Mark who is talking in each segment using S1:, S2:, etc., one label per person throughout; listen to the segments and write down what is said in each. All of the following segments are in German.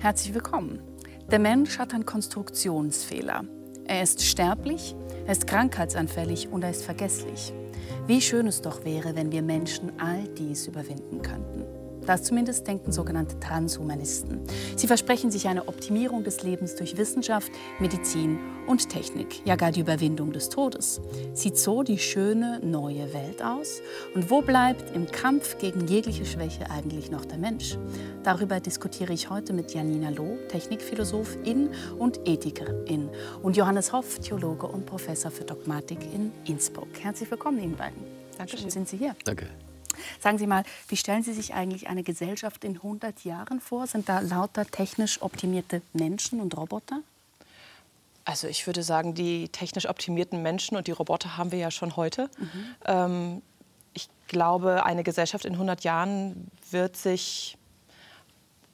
S1: Herzlich willkommen. Der Mensch hat einen Konstruktionsfehler. Er ist sterblich, er ist krankheitsanfällig und er ist vergesslich. Wie schön es doch wäre, wenn wir Menschen all dies überwinden könnten. Das zumindest denken sogenannte Transhumanisten. Sie versprechen sich eine Optimierung des Lebens durch Wissenschaft, Medizin und Technik, ja gar die Überwindung des Todes. Sieht so die schöne neue Welt aus? Und wo bleibt im Kampf gegen jegliche Schwäche eigentlich noch der Mensch? Darüber diskutiere ich heute mit Janina Loh, Technikphilosophin und Ethikerin, und Johannes Hoff, Theologe und Professor für Dogmatik in Innsbruck. Herzlich willkommen Ihnen beiden. Dankeschön, sind Sie hier.
S2: Danke.
S1: Sagen Sie mal, wie stellen Sie sich eigentlich eine Gesellschaft in 100 Jahren vor? Sind da lauter technisch optimierte Menschen und Roboter?
S3: Also ich würde sagen, die technisch optimierten Menschen und die Roboter haben wir ja schon heute. Mhm. Ähm, ich glaube, eine Gesellschaft in 100 Jahren wird sich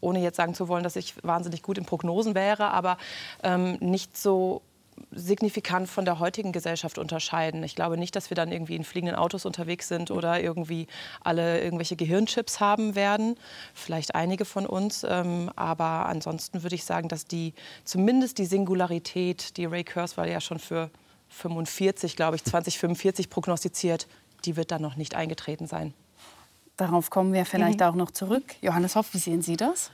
S3: ohne jetzt sagen zu wollen, dass ich wahnsinnig gut in Prognosen wäre, aber ähm, nicht so signifikant von der heutigen Gesellschaft unterscheiden. Ich glaube nicht, dass wir dann irgendwie in fliegenden Autos unterwegs sind oder irgendwie alle irgendwelche Gehirnchips haben werden. Vielleicht einige von uns. Ähm, aber ansonsten würde ich sagen, dass die zumindest die Singularität, die Ray Kurzweil ja schon für 45, glaube ich, 2045 prognostiziert, die wird dann noch nicht eingetreten sein.
S1: Darauf kommen wir vielleicht mhm. auch noch zurück. Johannes Hoff, wie sehen Sie das?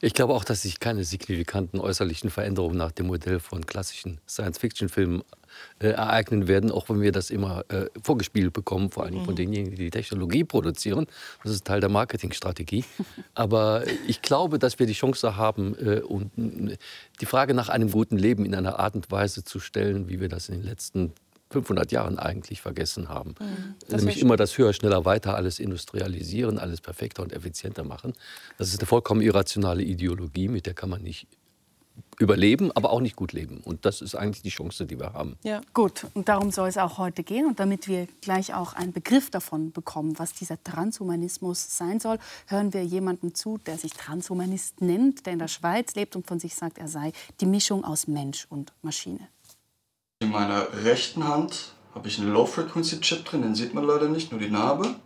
S2: Ich glaube auch, dass sich keine signifikanten äußerlichen Veränderungen nach dem Modell von klassischen Science-Fiction-Filmen äh, ereignen werden, auch wenn wir das immer äh, vorgespielt bekommen, vor allem von mhm. denjenigen, die die Technologie produzieren. Das ist Teil der Marketingstrategie. Aber ich glaube, dass wir die Chance haben, äh, und, die Frage nach einem guten Leben in einer Art und Weise zu stellen, wie wir das in den letzten 500 Jahren eigentlich vergessen haben. Mhm. Nämlich immer das höher, schneller, weiter, alles industrialisieren, alles perfekter und effizienter machen. Das ist eine vollkommen irrationale Ideologie, mit der kann man nicht überleben, aber auch nicht gut leben. Und das ist eigentlich die Chance, die wir haben.
S1: Ja. Gut, und darum soll es auch heute gehen. Und damit wir gleich auch einen Begriff davon bekommen, was dieser Transhumanismus sein soll, hören wir jemandem zu, der sich Transhumanist nennt, der in der Schweiz lebt und von sich sagt, er sei die Mischung aus Mensch und Maschine.
S4: In meiner rechten Hand habe ich einen Low-Frequency-Chip drin, den sieht man leider nicht, nur die Narbe. In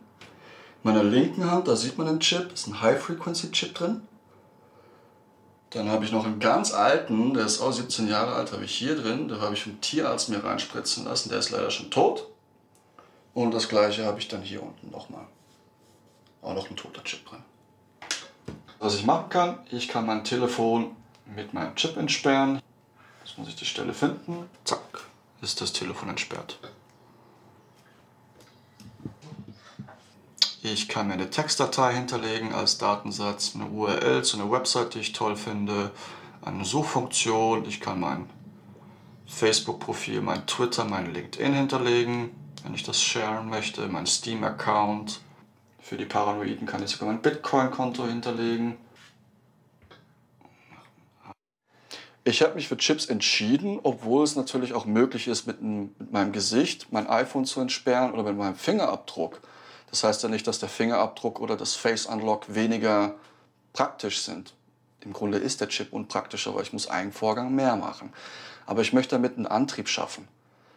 S4: meiner linken Hand, da sieht man den Chip, ist ein High-Frequency-Chip drin. Dann habe ich noch einen ganz alten, der ist auch 17 Jahre alt, habe ich hier drin. Den habe ich vom Tierarzt mir reinspritzen lassen, der ist leider schon tot. Und das gleiche habe ich dann hier unten nochmal. Auch noch ein toter Chip drin. Was ich machen kann, ich kann mein Telefon mit meinem Chip entsperren. Jetzt muss ich die Stelle finden. Zack, ist das Telefon entsperrt. Ich kann mir eine Textdatei hinterlegen als Datensatz, eine URL zu einer Website, die ich toll finde, eine Suchfunktion. Ich kann mein Facebook-Profil, mein Twitter, mein LinkedIn hinterlegen, wenn ich das sharen möchte, mein Steam-Account. Für die Paranoiden kann ich sogar mein Bitcoin-Konto hinterlegen. Ich habe mich für Chips entschieden, obwohl es natürlich auch möglich ist, mit, mit, meinem Gesicht mein iPhone zu entsperren oder mit meinem Fingerabdruck. Das heißt ja nicht, dass der Fingerabdruck oder das Face Unlock weniger praktisch sind. Im Grunde ist der Chip unpraktischer, weil ich muss einen Vorgang mehr machen. Aber ich möchte damit einen Antrieb schaffen.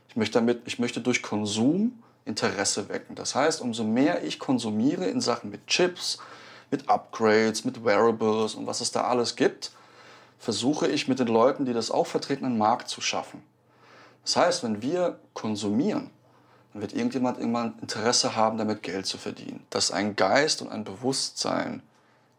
S4: Ich möchte, damit, ich möchte durch Konsum Interesse wecken. Das heißt, umso mehr ich konsumiere in Sachen mit Chips, mit Upgrades, mit Wearables und was es da alles gibt, versuche ich mit den Leuten, die das auch vertreten, einen Markt zu schaffen. Das heißt, wenn wir konsumieren, dann wird irgendjemand irgendwann Interesse haben, damit Geld zu verdienen. Dass ein Geist und ein Bewusstsein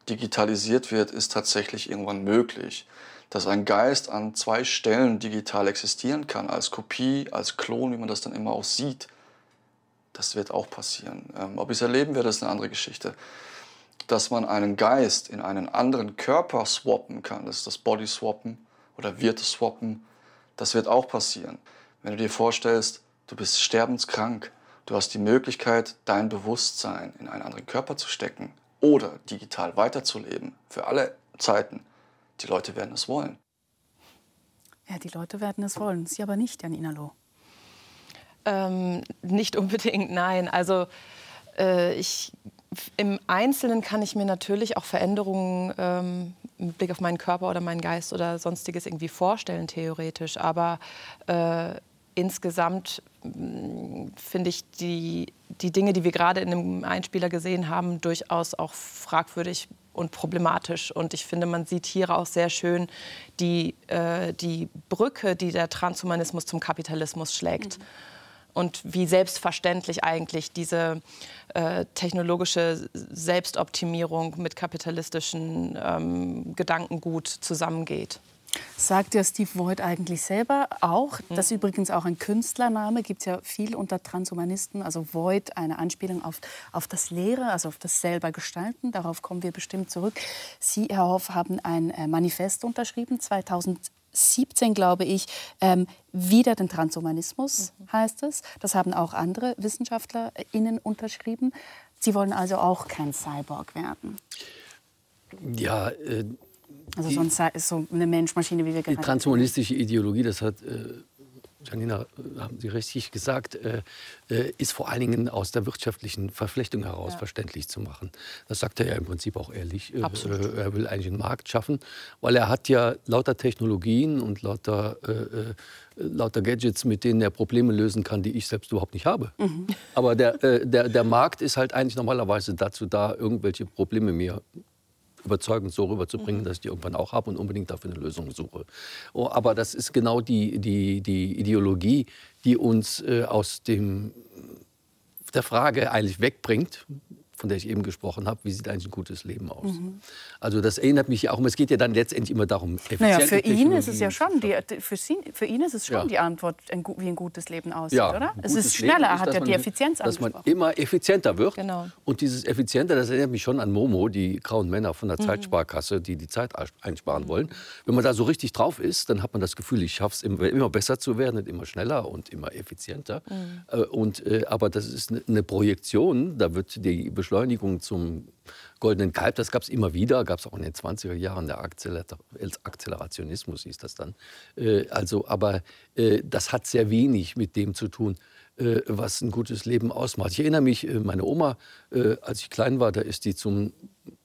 S4: digitalisiert wird, ist tatsächlich irgendwann möglich. Dass ein Geist an zwei Stellen digital existieren kann, als Kopie, als Klon, wie man das dann immer auch sieht, das wird auch passieren. Ähm, ob ich es erleben werde, ist eine andere Geschichte dass man einen Geist in einen anderen Körper swappen kann. Das ist das Body swappen oder wird swappen. Das wird auch passieren. Wenn du dir vorstellst, du bist sterbenskrank, du hast die Möglichkeit, dein Bewusstsein in einen anderen Körper zu stecken oder digital weiterzuleben für alle Zeiten. Die Leute werden es wollen.
S1: Ja, die Leute werden es wollen. Sie aber nicht, Jan Inalo.
S3: Ähm, nicht unbedingt, nein. Also äh, ich im Einzelnen kann ich mir natürlich auch Veränderungen ähm, mit Blick auf meinen Körper oder meinen Geist oder sonstiges irgendwie vorstellen, theoretisch. Aber äh, insgesamt mm, finde ich die, die Dinge, die wir gerade in dem Einspieler gesehen haben, durchaus auch fragwürdig und problematisch. Und ich finde, man sieht hier auch sehr schön die, äh, die Brücke, die der Transhumanismus zum Kapitalismus schlägt. Mhm. Und wie selbstverständlich eigentlich diese äh, technologische Selbstoptimierung mit kapitalistischen ähm, Gedankengut zusammengeht.
S1: Sagt ja Steve Voigt eigentlich selber auch. Das ist übrigens auch ein Künstlername, gibt es ja viel unter Transhumanisten. Also Voigt, eine Anspielung auf, auf das Lehre, also auf das selber Gestalten. Darauf kommen wir bestimmt zurück. Sie, Herr Hoff, haben ein äh, Manifest unterschrieben, 2017, glaube ich, ähm, wieder den Transhumanismus mhm. heißt es. Das haben auch andere WissenschaftlerInnen unterschrieben. Sie wollen also auch kein Cyborg werden.
S2: Ja, äh,
S1: also sonst ist so eine Menschmaschine, wie wir
S2: gerade Die transhumanistische Ideologie, das hat äh, Janina, äh, haben Sie richtig gesagt, äh, äh, ist vor allen Dingen aus der wirtschaftlichen Verflechtung heraus ja. verständlich zu machen. Das sagt er ja im Prinzip auch ehrlich. Äh, Absolut. er will eigentlich einen Markt schaffen, weil er hat ja lauter Technologien und lauter, äh, äh, lauter Gadgets, mit denen er Probleme lösen kann, die ich selbst überhaupt nicht habe. Mhm. Aber der, der, der Markt ist halt eigentlich normalerweise dazu da, irgendwelche Probleme mir überzeugend so rüberzubringen, mhm. dass ich die irgendwann auch habe und unbedingt dafür eine Lösung suche. Oh, aber das ist genau die, die, die Ideologie, die uns äh, aus dem, der Frage eigentlich wegbringt, von der ich eben gesprochen habe, wie sieht eigentlich ein gutes Leben aus? Mhm. Also das erinnert mich auch, es geht ja dann letztendlich immer darum,
S1: naja, für ihn ist es ja schon, die, für, sie, für ihn ist es schon ja. die Antwort, wie ein gutes Leben aussieht, ja, oder? Es ist schneller, er hat ja die Effizienz
S2: Dass man immer effizienter wird. Genau. Und dieses Effizienter, das erinnert mich schon an Momo, die grauen Männer von der mhm. Zeitsparkasse, die die Zeit einsparen mhm. wollen. Wenn man da so richtig drauf ist, dann hat man das Gefühl, ich schaffe es immer, immer, besser zu werden und immer schneller und immer effizienter. Mhm. Äh, und, äh, aber das ist eine ne Projektion, da wird die Beschleunigung zum goldenen Kalb, das gab es immer wieder, gab es auch in den 20er Jahren, der Akzelerationismus hieß das dann. Äh, also, aber äh, das hat sehr wenig mit dem zu tun, äh, was ein gutes Leben ausmacht. Ich erinnere mich, äh, meine Oma, äh, als ich klein war, da ist die zum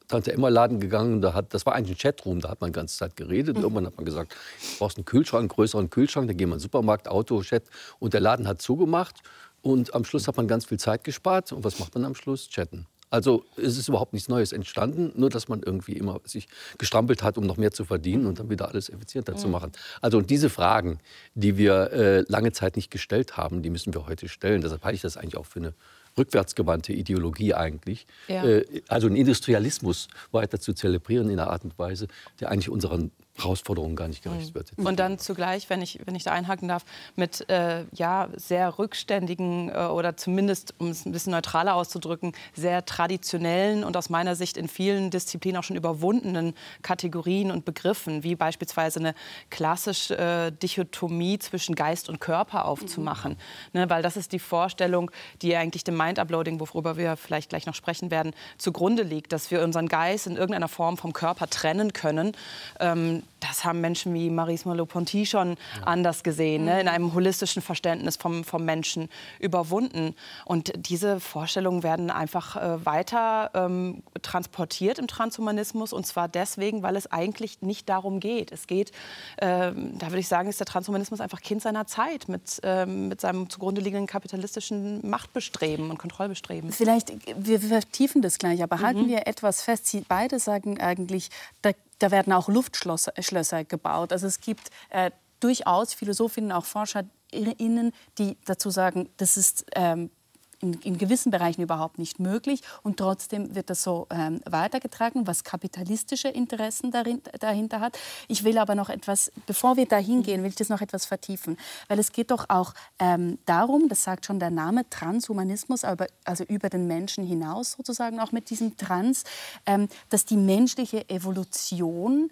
S2: Tante Emma Laden gegangen. Da hat, das war eigentlich ein Chatroom, da hat man die ganze Zeit geredet. Mhm. Irgendwann hat man gesagt, du brauchst einen Kühlschrank, einen größeren Kühlschrank. Dann gehen wir in den Supermarkt, Auto, Chat. Und der Laden hat zugemacht. Und am Schluss hat man ganz viel Zeit gespart. Und was macht man am Schluss? Chatten. Also es ist überhaupt nichts Neues entstanden, nur dass man irgendwie immer sich gestrampelt hat, um noch mehr zu verdienen und dann wieder alles effizienter mhm. zu machen. Also und diese Fragen, die wir äh, lange Zeit nicht gestellt haben, die müssen wir heute stellen. Deshalb halte ich das eigentlich auch für eine rückwärtsgewandte Ideologie eigentlich. Ja. Äh, also einen Industrialismus weiter zu zelebrieren in einer Art und Weise, der eigentlich unseren Herausforderungen gar nicht gerecht mhm. wird.
S3: Und dann zugleich, wenn ich, wenn ich da einhaken darf, mit äh, ja, sehr rückständigen äh, oder zumindest, um es ein bisschen neutraler auszudrücken, sehr traditionellen und aus meiner Sicht in vielen Disziplinen auch schon überwundenen Kategorien und Begriffen, wie beispielsweise eine klassische äh, Dichotomie zwischen Geist und Körper aufzumachen. Mhm. Ne, weil das ist die Vorstellung, die eigentlich dem Mind-Uploading, worüber wir vielleicht gleich noch sprechen werden, zugrunde liegt, dass wir unseren Geist in irgendeiner Form vom Körper trennen können. Ähm, das haben Menschen wie Maurice Merleau-Ponty schon ja. anders gesehen, ne? in mhm. einem holistischen Verständnis vom, vom Menschen überwunden. Und diese Vorstellungen werden einfach äh, weiter ähm, transportiert im Transhumanismus und zwar deswegen, weil es eigentlich nicht darum geht. Es geht, äh, da würde ich sagen, ist der Transhumanismus einfach Kind seiner Zeit mit, äh, mit seinem zugrunde liegenden kapitalistischen Machtbestreben und Kontrollbestreben.
S1: Vielleicht, wir vertiefen das gleich, aber mhm. halten wir etwas fest. Sie beide sagen eigentlich, da da werden auch Luftschlösser äh, gebaut. Also es gibt äh, durchaus Philosophinnen, auch ForscherInnen, die dazu sagen, das ist ähm, in, in, gewissen Bereichen überhaupt nicht möglich. Und trotzdem wird das so ähm, weitergetragen, was kapitalistische Interessen darin, dahinter hat. Ich will aber noch etwas, bevor wir dahin gehen, will ich das noch etwas vertiefen. Weil es geht doch auch ähm, darum, das sagt schon der Name, Transhumanismus, aber, also über den Menschen hinaus sozusagen auch mit diesem Trans, ähm, dass die menschliche Evolution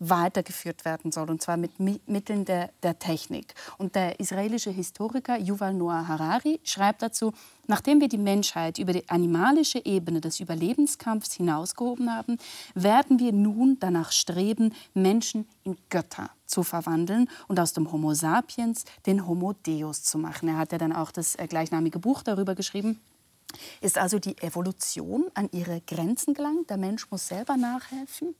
S1: weitergeführt werden soll, und zwar mit Mitteln der, der Technik. Und der israelische Historiker Yuval Noah Harari schreibt dazu, nachdem wir die Menschheit über die animalische Ebene des Überlebenskampfs hinausgehoben haben, werden wir nun danach streben, Menschen in Götter zu verwandeln und aus dem Homo sapiens den Homo Deus zu machen. Er hat ja dann auch das äh, gleichnamige Buch darüber geschrieben. Ist also die Evolution an ihre Grenzen gelangt? Der Mensch muss selber nachhelfen?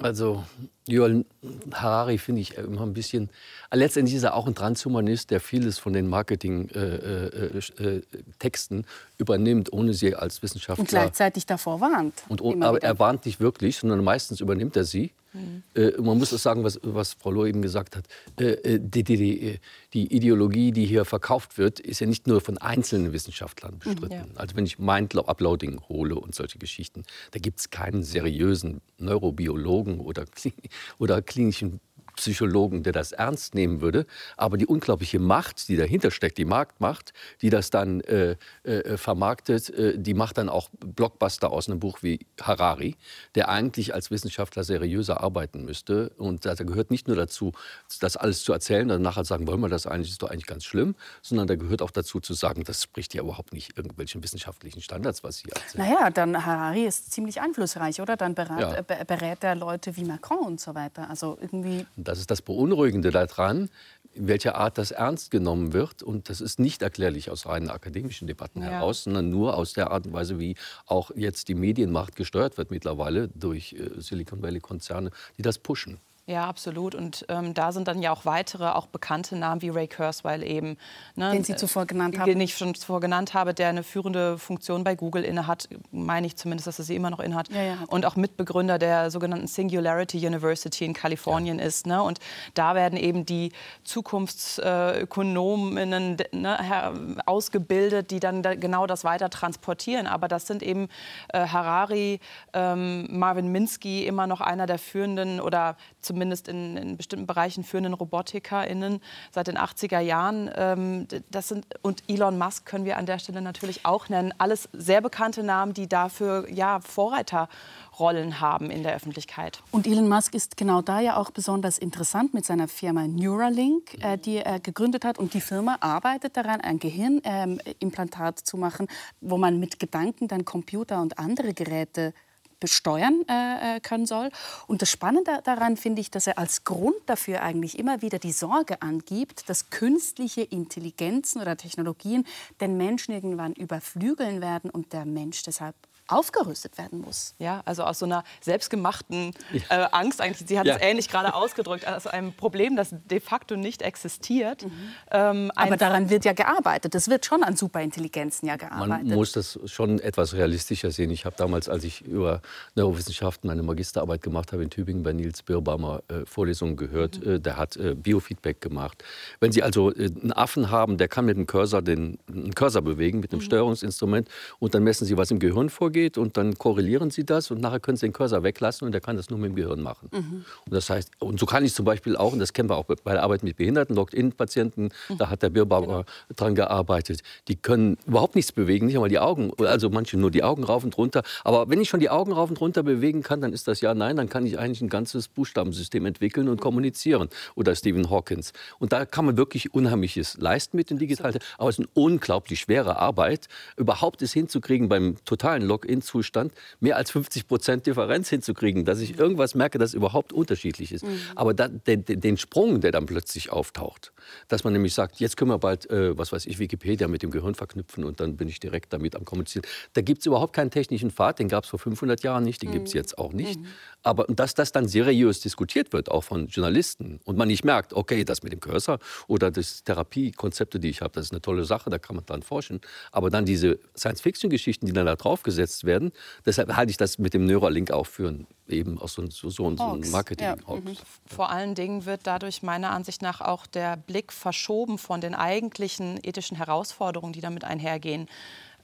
S2: Also Yuval Harari finde ich immer ein bisschen. Letztendlich ist er auch ein Transhumanist, der vieles von den Marketing-Texten äh, äh, äh, übernimmt, ohne sie als Wissenschaftler.
S1: Und gleichzeitig davor warnt.
S2: Und, aber er warnt nicht wirklich, sondern meistens übernimmt er sie. Mhm. Äh, man muss auch sagen, was, was Frau Loh eben gesagt hat. Äh, äh, die, die, die, die, Ideologie, die hier verkauft wird, ist ja nicht nur von einzelnen Wissenschaftlern mhm. bestritten. Ja. Also wenn ich Mind-Uploading hole und solche Geschichten, da gibt es keinen seriösen Neurobiologen oder, oder klinischen Psychologen, der das ernst nehmen würde. Aber die unglaubliche Macht, die dahinter steckt, die Marktmacht, die das dann äh, äh, vermarktet, äh, die macht dann auch Blockbuster aus einem Buch wie Harari, der eigentlich als Wissenschaftler seriöser arbeiten müsste. Und da gehört nicht nur dazu, das alles zu erzählen und nachher sagen, wollen wir das eigentlich, ist doch eigentlich ganz schlimm, sondern da gehört auch dazu zu sagen, das spricht ja überhaupt nicht irgendwelchen wissenschaftlichen Standards, was Sie erzählen.
S1: Naja, dann Harari ist ziemlich einflussreich, oder? Dann berät, ja. berät er Leute wie Macron und so weiter. Also irgendwie
S2: das ist das Beunruhigende daran, in welcher Art das ernst genommen wird. Und das ist nicht erklärlich aus reinen akademischen Debatten ja. heraus, sondern nur aus der Art und Weise, wie auch jetzt die Medienmacht gesteuert wird mittlerweile durch äh, Silicon Valley-Konzerne, die das pushen.
S3: Ja, absolut. Und ähm, da sind dann ja auch weitere, auch bekannte Namen wie Ray Kurzweil eben.
S1: Ne, Den Sie zuvor genannt haben.
S3: Den ich schon zuvor genannt habe, der eine führende Funktion bei Google innehat, meine ich zumindest, dass er sie immer noch innehat. Ja, ja. Und auch Mitbegründer der sogenannten Singularity University in Kalifornien ja. ist. Ne? Und da werden eben die Zukunftsökonominnen ne, ausgebildet, die dann da genau das weiter transportieren. Aber das sind eben äh, Harari, ähm, Marvin Minsky, immer noch einer der führenden oder zumindest in, in bestimmten Bereichen führenden RobotikerInnen seit den 80er Jahren. Ähm, das sind, und Elon Musk können wir an der Stelle natürlich auch nennen. Alles sehr bekannte Namen, die dafür ja, Vorreiterrollen haben in der Öffentlichkeit.
S1: Und Elon Musk ist genau da ja auch besonders interessant mit seiner Firma Neuralink, äh, die er gegründet hat. Und die Firma arbeitet daran, ein Gehirnimplantat äh, zu machen, wo man mit Gedanken dann Computer und andere Geräte besteuern äh, äh, können soll. Und das Spannende daran finde ich, dass er als Grund dafür eigentlich immer wieder die Sorge angibt, dass künstliche Intelligenzen oder Technologien den Menschen irgendwann überflügeln werden und der Mensch deshalb aufgerüstet werden muss.
S3: Ja, also aus so einer selbstgemachten äh, Angst, eigentlich, Sie hat ja. es ähnlich gerade ausgedrückt, aus einem Problem, das de facto nicht existiert. Mhm.
S1: Ähm, Aber daran wird ja gearbeitet. Es wird schon an Superintelligenzen ja gearbeitet.
S2: Man muss das schon etwas realistischer sehen. Ich habe damals, als ich über Neurowissenschaften meine Magisterarbeit gemacht habe in Tübingen bei Nils Birbamer äh, Vorlesungen gehört. Mhm. Äh, der hat äh, Biofeedback gemacht. Wenn Sie also äh, einen Affen haben, der kann mit dem Cursor den einen Cursor bewegen, mit einem mhm. Steuerungsinstrument und dann messen Sie, was im Gehirn vorgeht geht und dann korrelieren sie das und nachher können sie den Cursor weglassen und der kann das nur mit dem Gehirn machen. Mhm. Und das heißt, und so kann ich zum Beispiel auch, und das kennen wir auch bei der Arbeit mit Behinderten, Locked-In-Patienten, mhm. da hat der Birbauer genau. dran gearbeitet, die können überhaupt nichts bewegen, nicht einmal die Augen, also manche nur die Augen rauf und runter. Aber wenn ich schon die Augen rauf und runter bewegen kann, dann ist das ja nein, dann kann ich eigentlich ein ganzes Buchstabensystem entwickeln und kommunizieren. Oder Stephen Hawkins. Und da kann man wirklich Unheimliches leisten mit den Digitalen. Aber es ist eine unglaublich schwere Arbeit, überhaupt es hinzukriegen beim totalen Lock Lock-in-Zustand mehr als 50 Prozent Differenz hinzukriegen, dass ich irgendwas merke, das überhaupt unterschiedlich ist. Mhm. Aber da, den, den, Sprung, der dann plötzlich auftaucht, dass man nämlich sagt, jetzt können wir bald, äh, was weiß ich, Wikipedia mit dem Gehirn verknüpfen und dann bin ich direkt damit am Kommunizieren. Da gibt es überhaupt keinen technischen Pfad, den gab es vor 500 Jahren nicht, den mhm. gibt es jetzt auch nicht. Mhm. Aber dass das dann seriös diskutiert wird, auch von Journalisten, und man nicht merkt, okay, das mit dem Cursor oder das Therapiekonzepte, die ich habe, das ist eine tolle Sache, da kann man dran forschen. Aber dann diese Science-Fiction-Geschichten, die dann da draufgesetzt werden, deshalb halte ich das mit dem Neuralink auch für eben auch so, so, so, so ein Marketing. Ja. Mhm.
S3: Vor allen Dingen wird dadurch meiner Ansicht nach auch der Blick verschoben von den eigentlichen ethischen Herausforderungen, die damit einhergehen.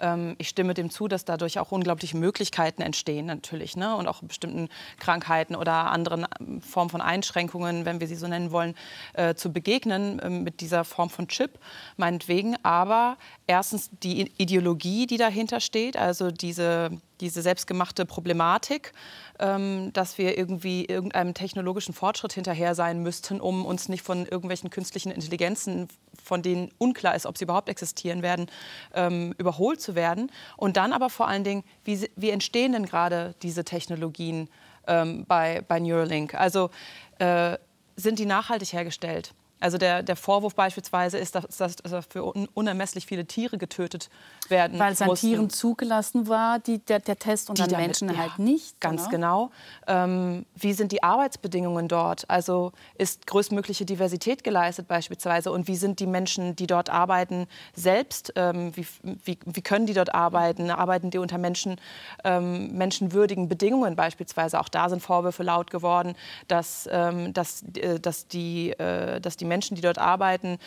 S3: Ähm, ich stimme dem zu, dass dadurch auch unglaubliche Möglichkeiten entstehen natürlich ne? und auch bestimmten Krankheiten oder anderen ähm, Formen von Einschränkungen, wenn wir sie so nennen wollen, äh, zu begegnen äh, mit dieser Form von Chip, meinetwegen. Aber erstens die Ideologie, die dahinter steht, also diese, diese selbstgemachte Problematik, ähm, dass wir irgendwie irgendeinem technologischen Fortschritt hinterher sein müssten, um uns nicht von irgendwelchen künstlichen Intelligenzen, von denen unklar ist, ob sie überhaupt existieren werden, ähm, überholt zu werden. Und dann aber vor allen Dingen, wie, wie entstehen denn gerade diese Technologien ähm, bei, bei Neuralink? Also äh, sind die nachhaltig hergestellt? Also der, der Vorwurf beispielsweise ist, dass, dass, dass für unermesslich viele Tiere getötet werden
S1: Weil es an
S3: mussten.
S1: Tieren zugelassen war, die, der, der Test, und
S3: Die
S1: an
S3: damit-
S1: Menschen
S3: ja,
S1: halt nicht.
S3: Ganz
S1: oder?
S3: genau. Ähm, wie sind die Arbeitsbedingungen dort? Also ist größtmögliche Diversität geleistet beispielsweise? Und wie sind die Menschen, die dort arbeiten, selbst? Ähm, wie, wie, wie können die dort arbeiten? Arbeiten die unter Menschen, ähm, menschenwürdigen Bedingungen beispielsweise? Auch da sind Vorwürfe laut geworden, dass, ähm, dass, äh, dass, die, äh, dass die Menschen, die dort arbeiten,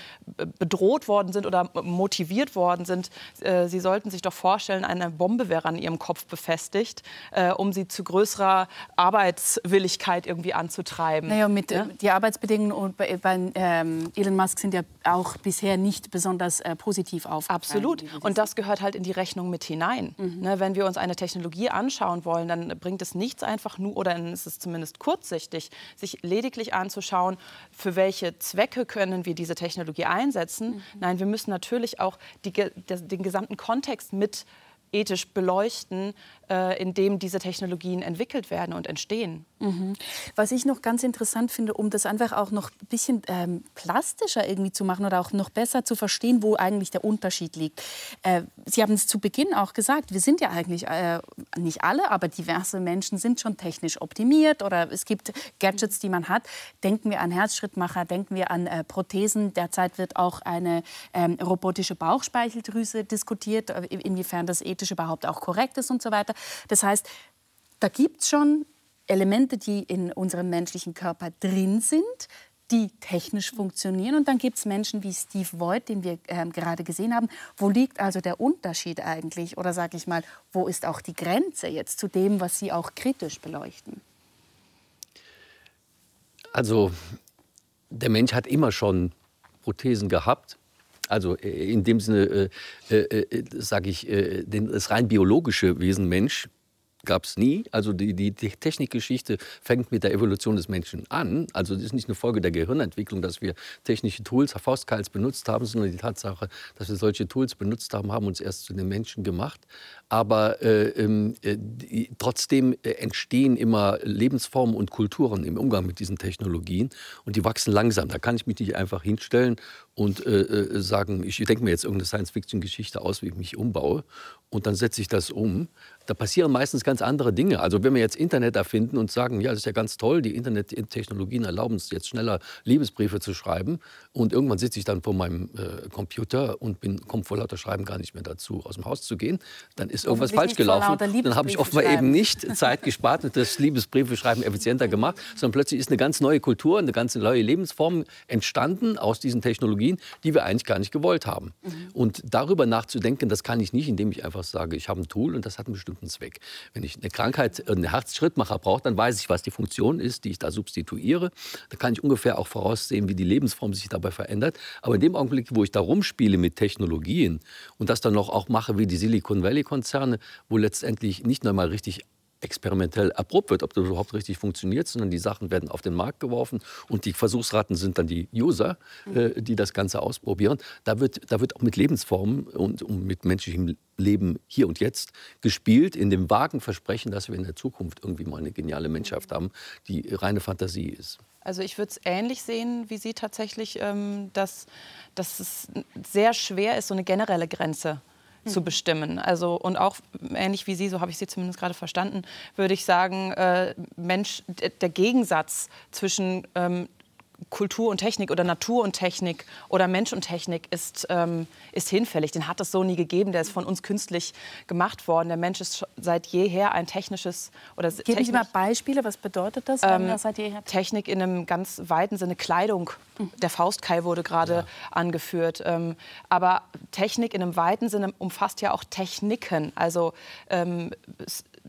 S3: bedroht worden sind oder motiviert worden sind. Äh, sie sollten sich doch vorstellen, eine Bombe wäre an ihrem Kopf befestigt, äh, um sie zu größerer Arbeitswilligkeit irgendwie anzutreiben.
S1: Naja, mit,
S3: Ja?
S1: die Arbeitsbedingungen bei, bei ähm, Elon Musk sind ja auch bisher nicht besonders äh, positiv aufgefallen.
S3: Absolut. Und das gehört halt in die Rechnung mit hinein. Ne, wenn wir uns eine Technologie anschauen wollen, dann bringt es nichts einfach nur, oder dann ist es zumindest kurzsichtig, sich lediglich anzuschauen, für welche Zwecke können wir diese Technologie einsetzen. Nein, wir müssen natürlich auch die, den gesamten Kontext mit ethisch beleuchten, äh, in dem diese Technologien entwickelt werden und entstehen.
S1: Was ich noch ganz interessant finde, um das einfach auch noch ein bisschen ähm, plastischer irgendwie zu machen oder auch noch besser zu verstehen, wo eigentlich der Unterschied liegt. Äh, Sie haben es zu Beginn auch gesagt, wir sind ja eigentlich, äh, nicht alle, aber diverse Menschen sind schon technisch optimiert oder es gibt Gadgets, die man hat. Denken wir an Herzschrittmacher, denken wir an äh, Prothesen. Derzeit wird auch eine ähm, robotische Bauchspeicheldrüse diskutiert, äh, inwiefern das ethisch überhaupt auch korrekt ist und so weiter. Das heißt, da gibt es schon Elemente, die in unserem menschlichen Körper drin sind, die technisch funktionieren. Und dann gibt es Menschen wie Steve Voigt, den wir ähm, gerade gesehen haben. Wo liegt also der Unterschied eigentlich? Oder sage ich mal, wo ist auch die Grenze jetzt zu dem, was Sie auch kritisch beleuchten?
S2: Also der Mensch hat immer schon Prothesen gehabt. Also äh, in dem Sinne, äh, äh, sage ich, äh, das rein biologische Wesen Mensch gab es nie. Also die, die, Technikgeschichte fängt mit der Evolution des Menschen an. Also das ist nicht eine Folge der Gehirnentwicklung, dass wir technische Tools, Faustkals benutzt haben, sondern die Tatsache, dass wir solche Tools benutzt haben, haben uns erst zu den Menschen gemacht. Aber äh, ähm, äh, die, trotzdem äh, entstehen immer Lebensformen und Kulturen im Umgang mit diesen Technologien und die wachsen langsam. Da kann ich mich nicht einfach hinstellen und äh, äh, sagen, ich denke mir jetzt irgendeine Science-Fiction-Geschichte aus, wie ich mich umbaue und dann setze ich das um. Da passieren meistens ganz andere Dinge. Also wenn wir jetzt Internet erfinden und sagen, ja, das ist ja ganz toll, die Internettechnologien erlauben es jetzt schneller Liebesbriefe zu schreiben und irgendwann sitze ich dann vor meinem äh, Computer und bin, komme vor lauter Schreiben gar nicht mehr dazu, aus dem Haus zu gehen, dann ist irgendwas falsch gelaufen. Dann habe ich offenbar eben nicht Zeit gespart und das Liebesbriefe schreiben effizienter gemacht, sondern plötzlich ist eine ganz neue Kultur, eine ganz neue Lebensform entstanden aus diesen Technologien, die wir eigentlich gar nicht gewollt haben. Und darüber nachzudenken, das kann ich nicht, indem ich einfach sage, ich habe ein Tool und das hat einen bestimmten Zweck. Wenn ich eine Krankheit, einen Herzschrittmacher brauche, dann weiß ich, was die Funktion ist, die ich da substituiere. Da kann ich ungefähr auch voraussehen, wie die Lebensform sich dabei verändert. Aber in dem Augenblick, wo ich da rumspiele mit Technologien und das dann noch auch mache wie die Silicon Valley-Konzerne, wo letztendlich nicht nur mal richtig experimentell erprobt wird, ob das überhaupt richtig funktioniert, sondern die Sachen werden auf den Markt geworfen und die Versuchsraten sind dann die User, äh, die das Ganze ausprobieren. Da wird, da wird auch mit Lebensformen und, und mit menschlichem Leben hier und jetzt gespielt, in dem vagen Versprechen, dass wir in der Zukunft irgendwie mal eine geniale Menschheit haben, die reine Fantasie ist.
S3: Also ich würde es ähnlich sehen wie Sie tatsächlich, ähm, dass, dass es sehr schwer ist, so eine generelle Grenze zu bestimmen. Also und auch ähnlich wie Sie, so habe ich Sie zumindest gerade verstanden, würde ich sagen, äh, Mensch, der Gegensatz zwischen ähm, Kultur und Technik oder Natur und Technik oder Mensch und Technik ist, ähm, ist hinfällig. Den hat es so nie gegeben. Der ist von uns künstlich gemacht worden. Der Mensch ist seit jeher ein technisches oder
S1: Geben Sie mal Beispiele, was bedeutet das, wenn das seit jeher
S3: Technik in einem ganz weiten Sinne Kleidung. Der Faustkeil wurde gerade angeführt. Ähm, aber Technik in einem weiten Sinne umfasst ja auch Techniken, also ähm,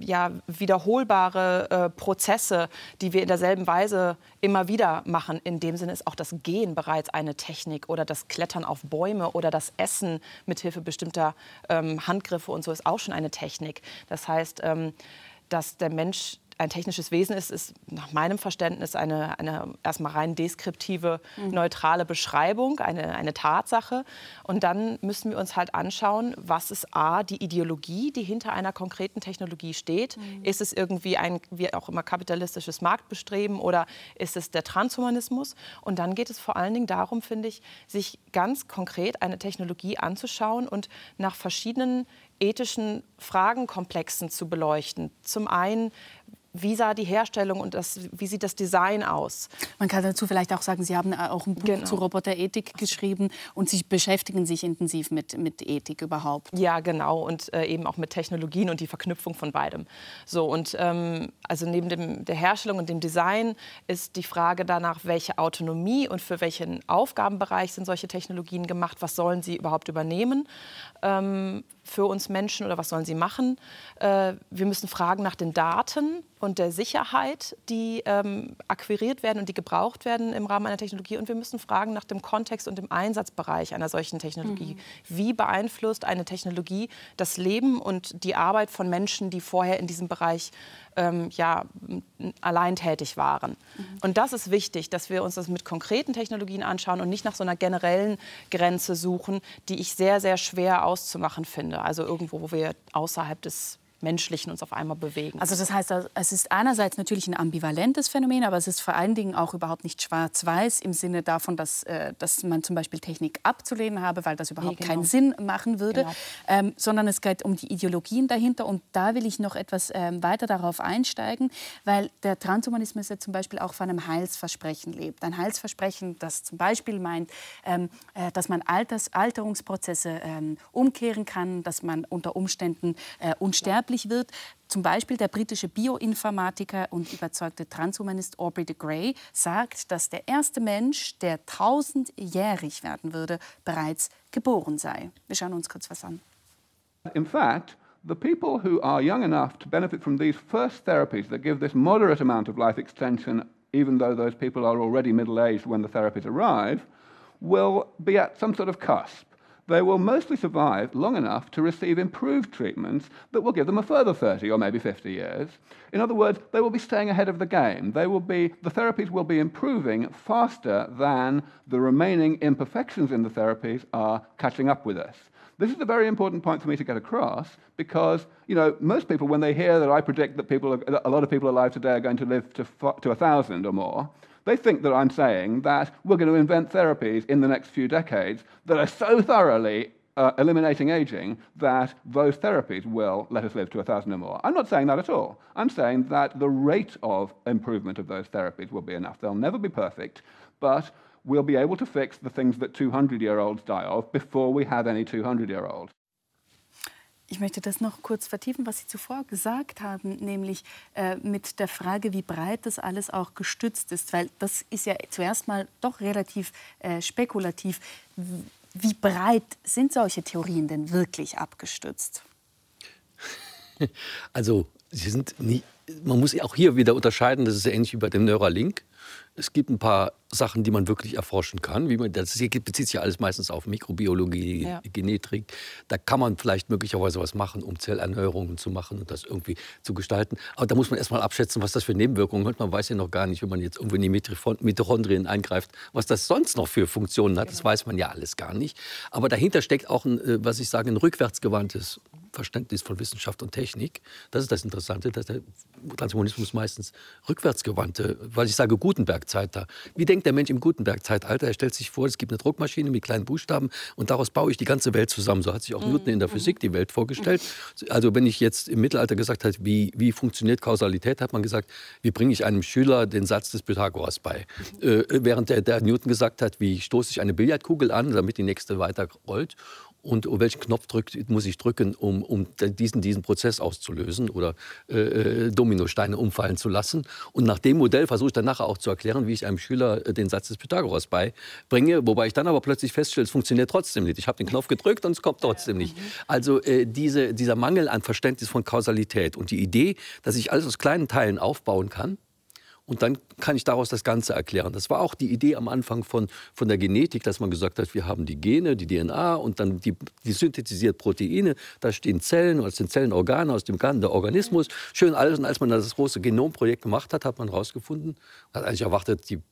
S3: ja, wiederholbare äh, Prozesse, die wir in derselben Weise immer wieder machen. In dem Sinne ist auch das Gehen bereits eine Technik oder das Klettern auf Bäume oder das Essen mithilfe bestimmter ähm, Handgriffe und so ist auch schon eine Technik. Das heißt, ähm, dass der Mensch ein technisches Wesen ist, ist nach meinem Verständnis eine, eine erstmal rein deskriptive, mhm. neutrale Beschreibung, eine, eine Tatsache. Und dann müssen wir uns halt anschauen, was ist A, die Ideologie, die hinter einer konkreten Technologie steht. Mhm. Ist es irgendwie ein, wie auch immer, kapitalistisches Marktbestreben oder ist es der Transhumanismus? Und dann geht es vor allen Dingen darum, finde ich, sich ganz konkret eine Technologie anzuschauen und nach verschiedenen ethischen Fragenkomplexen zu beleuchten. Zum einen, wie sah die Herstellung und das, wie sieht das Design aus?
S1: Man kann dazu vielleicht auch sagen, Sie haben auch ein Buch genau. zu Roboterethik geschrieben und Sie beschäftigen sich intensiv mit, mit Ethik überhaupt.
S3: Ja, genau und äh, eben auch mit Technologien und die Verknüpfung von beidem. So und ähm, also neben dem, der Herstellung und dem Design ist die Frage danach, welche Autonomie und für welchen Aufgabenbereich sind solche Technologien gemacht? Was sollen sie überhaupt übernehmen? Ähm, für uns Menschen oder was sollen sie machen? Äh, wir müssen fragen nach den Daten und der Sicherheit, die ähm, akquiriert werden und die gebraucht werden im Rahmen einer Technologie. Und wir müssen fragen nach dem Kontext und dem Einsatzbereich einer solchen Technologie. Mhm. Wie beeinflusst eine Technologie das Leben und die Arbeit von Menschen, die vorher in diesem Bereich ähm, ja, allein tätig waren? Mhm. Und das ist wichtig, dass wir uns das mit konkreten Technologien anschauen und nicht nach so einer generellen Grenze suchen, die ich sehr, sehr schwer auszumachen finde. Also irgendwo, wo wir außerhalb des Menschlichen uns auf einmal bewegen.
S1: Also das heißt, es ist einerseits natürlich ein ambivalentes Phänomen, aber es ist vor allen Dingen auch überhaupt nicht schwarz-weiß im Sinne davon, dass, äh, dass man zum Beispiel Technik abzulehnen habe, weil das überhaupt nee, genau. keinen Sinn machen würde, genau. ähm, sondern es geht um die Ideologien dahinter. Und da will ich noch etwas ähm, weiter darauf einsteigen, weil der Transhumanismus ja zum Beispiel auch von einem Heilsversprechen lebt. Ein Heilsversprechen, das zum Beispiel meint, ähm, äh, dass man Alters, Alterungsprozesse ähm, umkehren kann, dass man unter Umständen äh, unsterblich unsterblich wird. Zum Beispiel der britische Bioinformatiker und überzeugte Transhumanist Aubrey de Grey sagt, dass der erste Mensch, der tausendjährig werden würde, bereits geboren sei. Wir schauen uns kurz was an.
S5: In fact, the people who are young enough to benefit from these first therapies that give this moderate amount of life extension, even though those people are already middle aged when the therapies arrive, will be at some sort of cusp. They will mostly survive long enough to receive improved treatments that will give them a further 30 or maybe 50 years. In other words, they will be staying ahead of the game. They will be, the therapies will be improving faster than the remaining imperfections in the therapies are catching up with us. This is a very important point for me to get across because, you know, most people, when they hear that I predict that people, are, a lot of people alive today are going to live to, to a thousand or more, they think that I'm saying that we're going to invent therapies in the next few decades that are so thoroughly uh, eliminating aging that those therapies will let us live to a thousand or more. I'm not saying that at all. I'm saying that the rate of improvement of those therapies will be enough. They'll never be perfect, but we'll be able to fix the things that 200 year olds die of before we have any 200 year olds.
S1: Ich möchte das noch kurz vertiefen, was Sie zuvor gesagt haben, nämlich äh, mit der Frage, wie breit das alles auch gestützt ist, weil das ist ja zuerst mal doch relativ äh, spekulativ. Wie breit sind solche Theorien denn wirklich abgestützt?
S2: Also, sie sind nie, man muss auch hier wieder unterscheiden, das ist ja ähnlich wie bei dem Neuralink. Es gibt ein paar Sachen, die man wirklich erforschen kann. Wie man, das bezieht sich ja alles meistens auf Mikrobiologie, ja. Genetik. Da kann man vielleicht möglicherweise was machen, um Zellerneuerungen zu machen und das irgendwie zu gestalten. Aber da muss man erst mal abschätzen, was das für Nebenwirkungen hat. Man weiß ja noch gar nicht, wenn man jetzt irgendwie in die Mitochondrien eingreift, was das sonst noch für Funktionen hat. Genau. Das weiß man ja alles gar nicht. Aber dahinter steckt auch, ein, äh, was ich sage, ein rückwärtsgewandtes Verständnis von Wissenschaft und Technik. Das ist das Interessante, dass der Transhumanismus meistens rückwärtsgewandte, was ich sage, Gutenberg-Zeit da. Wie denkt der Mensch im Gutenberg-Zeitalter? Er stellt sich vor, es gibt eine Druckmaschine mit kleinen Buchstaben und daraus baue ich die ganze Welt zusammen. So hat sich auch mhm. Newton in der Physik die Welt vorgestellt. Also wenn ich jetzt im Mittelalter gesagt habe, wie, wie funktioniert Kausalität, hat man gesagt, wie bringe ich einem Schüler den Satz des Pythagoras bei? Äh, während der, der Newton gesagt hat, wie stoße ich eine Billardkugel an, damit die nächste weiter rollt und welchen Knopf drückt, muss ich drücken, um, um diesen, diesen Prozess auszulösen oder äh, äh, Dominosteine umfallen zu lassen. Und nach dem Modell versuche ich dann nachher auch zu erklären, wie ich einem Schüler äh, den Satz des Pythagoras beibringe, wobei ich dann aber plötzlich feststelle, es funktioniert trotzdem nicht. Ich habe den Knopf gedrückt und es kommt trotzdem nicht. Also äh, diese, dieser Mangel an Verständnis von Kausalität und die Idee, dass ich alles aus kleinen Teilen aufbauen kann, Und dann kann ich daraus das Ganze erklären. Das war auch die Idee am Anfang von, von der Genetik, dass man gesagt hat, wir haben die Gene, die DNA und dann die, die synthetisiert Proteine. Da stehen Zellen, oder sind Zellenorgane aus dem Garten, der Organismus. Schön alles. Und als man das große Genomprojekt gemacht hat, hat man herausgefunden, hat eigentlich erwartet, die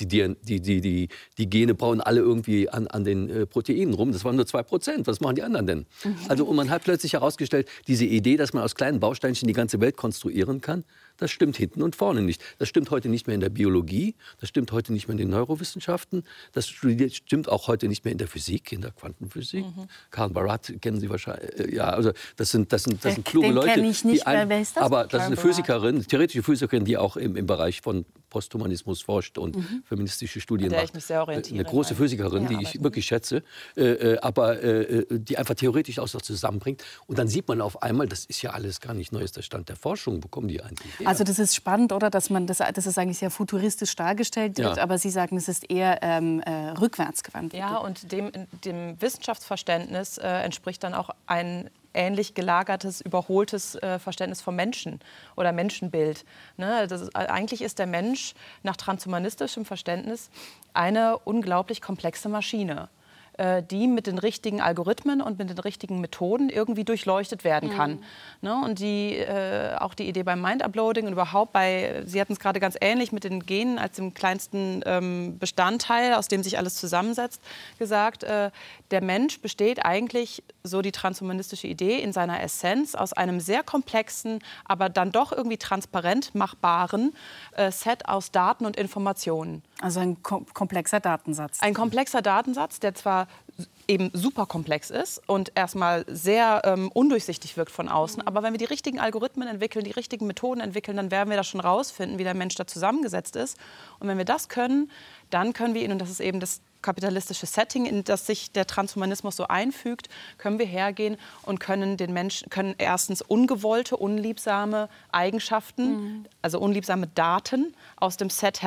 S2: die, die, die, die, Gene bauen alle irgendwie an, an den äh, Proteinen rum. Das waren nur zwei Prozent. Was machen die anderen denn? Mhm. Also, und man hat plötzlich herausgestellt, diese Idee, dass man aus kleinen Bausteinchen die ganze Welt konstruieren kann, das stimmt hinten und vorne nicht. Das stimmt heute nicht mehr in der Biologie, das stimmt heute nicht mehr in den Neurowissenschaften, das stimmt auch heute nicht mehr in der Physik, in der Quantenphysik. Mhm. Karl Barat kennen Sie wahrscheinlich. Äh, ja, also das sind, das sind, das sind kluge Leute.
S1: Ich nicht ein, mehr. Ist
S2: das? Aber das ist eine Physikerin, theoretische Physikerin, die auch im, im Bereich von Posthumanismus forscht und mhm. feministische Studien macht. Eine große Physikerin, die ich wirklich schätze, äh, äh, aber äh, die einfach theoretisch auch so zusammenbringt. Und dann sieht man auf einmal, das ist ja alles gar nicht neuester Stand der Forschung. Bekommen die eigentlich?
S1: Ja. Also das ist spannend, oder, dass man das, das ist eigentlich sehr futuristisch dargestellt wird, ja. aber Sie sagen, es ist eher ähm, äh, rückwärts gewandt.
S3: Ja, und dem, dem Wissenschaftsverständnis äh, entspricht dann auch ein ähnlich gelagertes, überholtes äh, Verständnis vom Menschen oder Menschenbild. Ne? Ist, eigentlich ist der Mensch nach transhumanistischem Verständnis eine unglaublich komplexe Maschine. Äh, die mit den richtigen Algorithmen und mit den richtigen Methoden irgendwie durchleuchtet werden kann. Mhm. Ne? Und die, äh, auch die Idee beim Mind-Uploading und überhaupt bei, Sie hatten es gerade ganz ähnlich mit den Genen als dem kleinsten ähm, Bestandteil, aus dem sich alles zusammensetzt, gesagt, äh, der Mensch besteht eigentlich, so die transhumanistische Idee, in seiner Essenz aus einem sehr komplexen, aber dann doch irgendwie transparent machbaren äh, Set aus Daten und Informationen.
S1: Also ein kom komplexer Datensatz.
S3: Ein komplexer Datensatz, der zwar eben super komplex ist und erstmal sehr ähm, undurchsichtig wirkt von außen. Aber wenn wir die richtigen Algorithmen entwickeln, die richtigen Methoden entwickeln, dann werden wir das schon rausfinden, wie der Mensch da zusammengesetzt ist. Und wenn wir das können, dann können wir ihn, und das ist eben das kapitalistische Setting, in das sich der Transhumanismus so einfügt, können wir hergehen und können den Menschen können erstens ungewollte, unliebsame Eigenschaften, mhm. also unliebsame Daten aus dem Set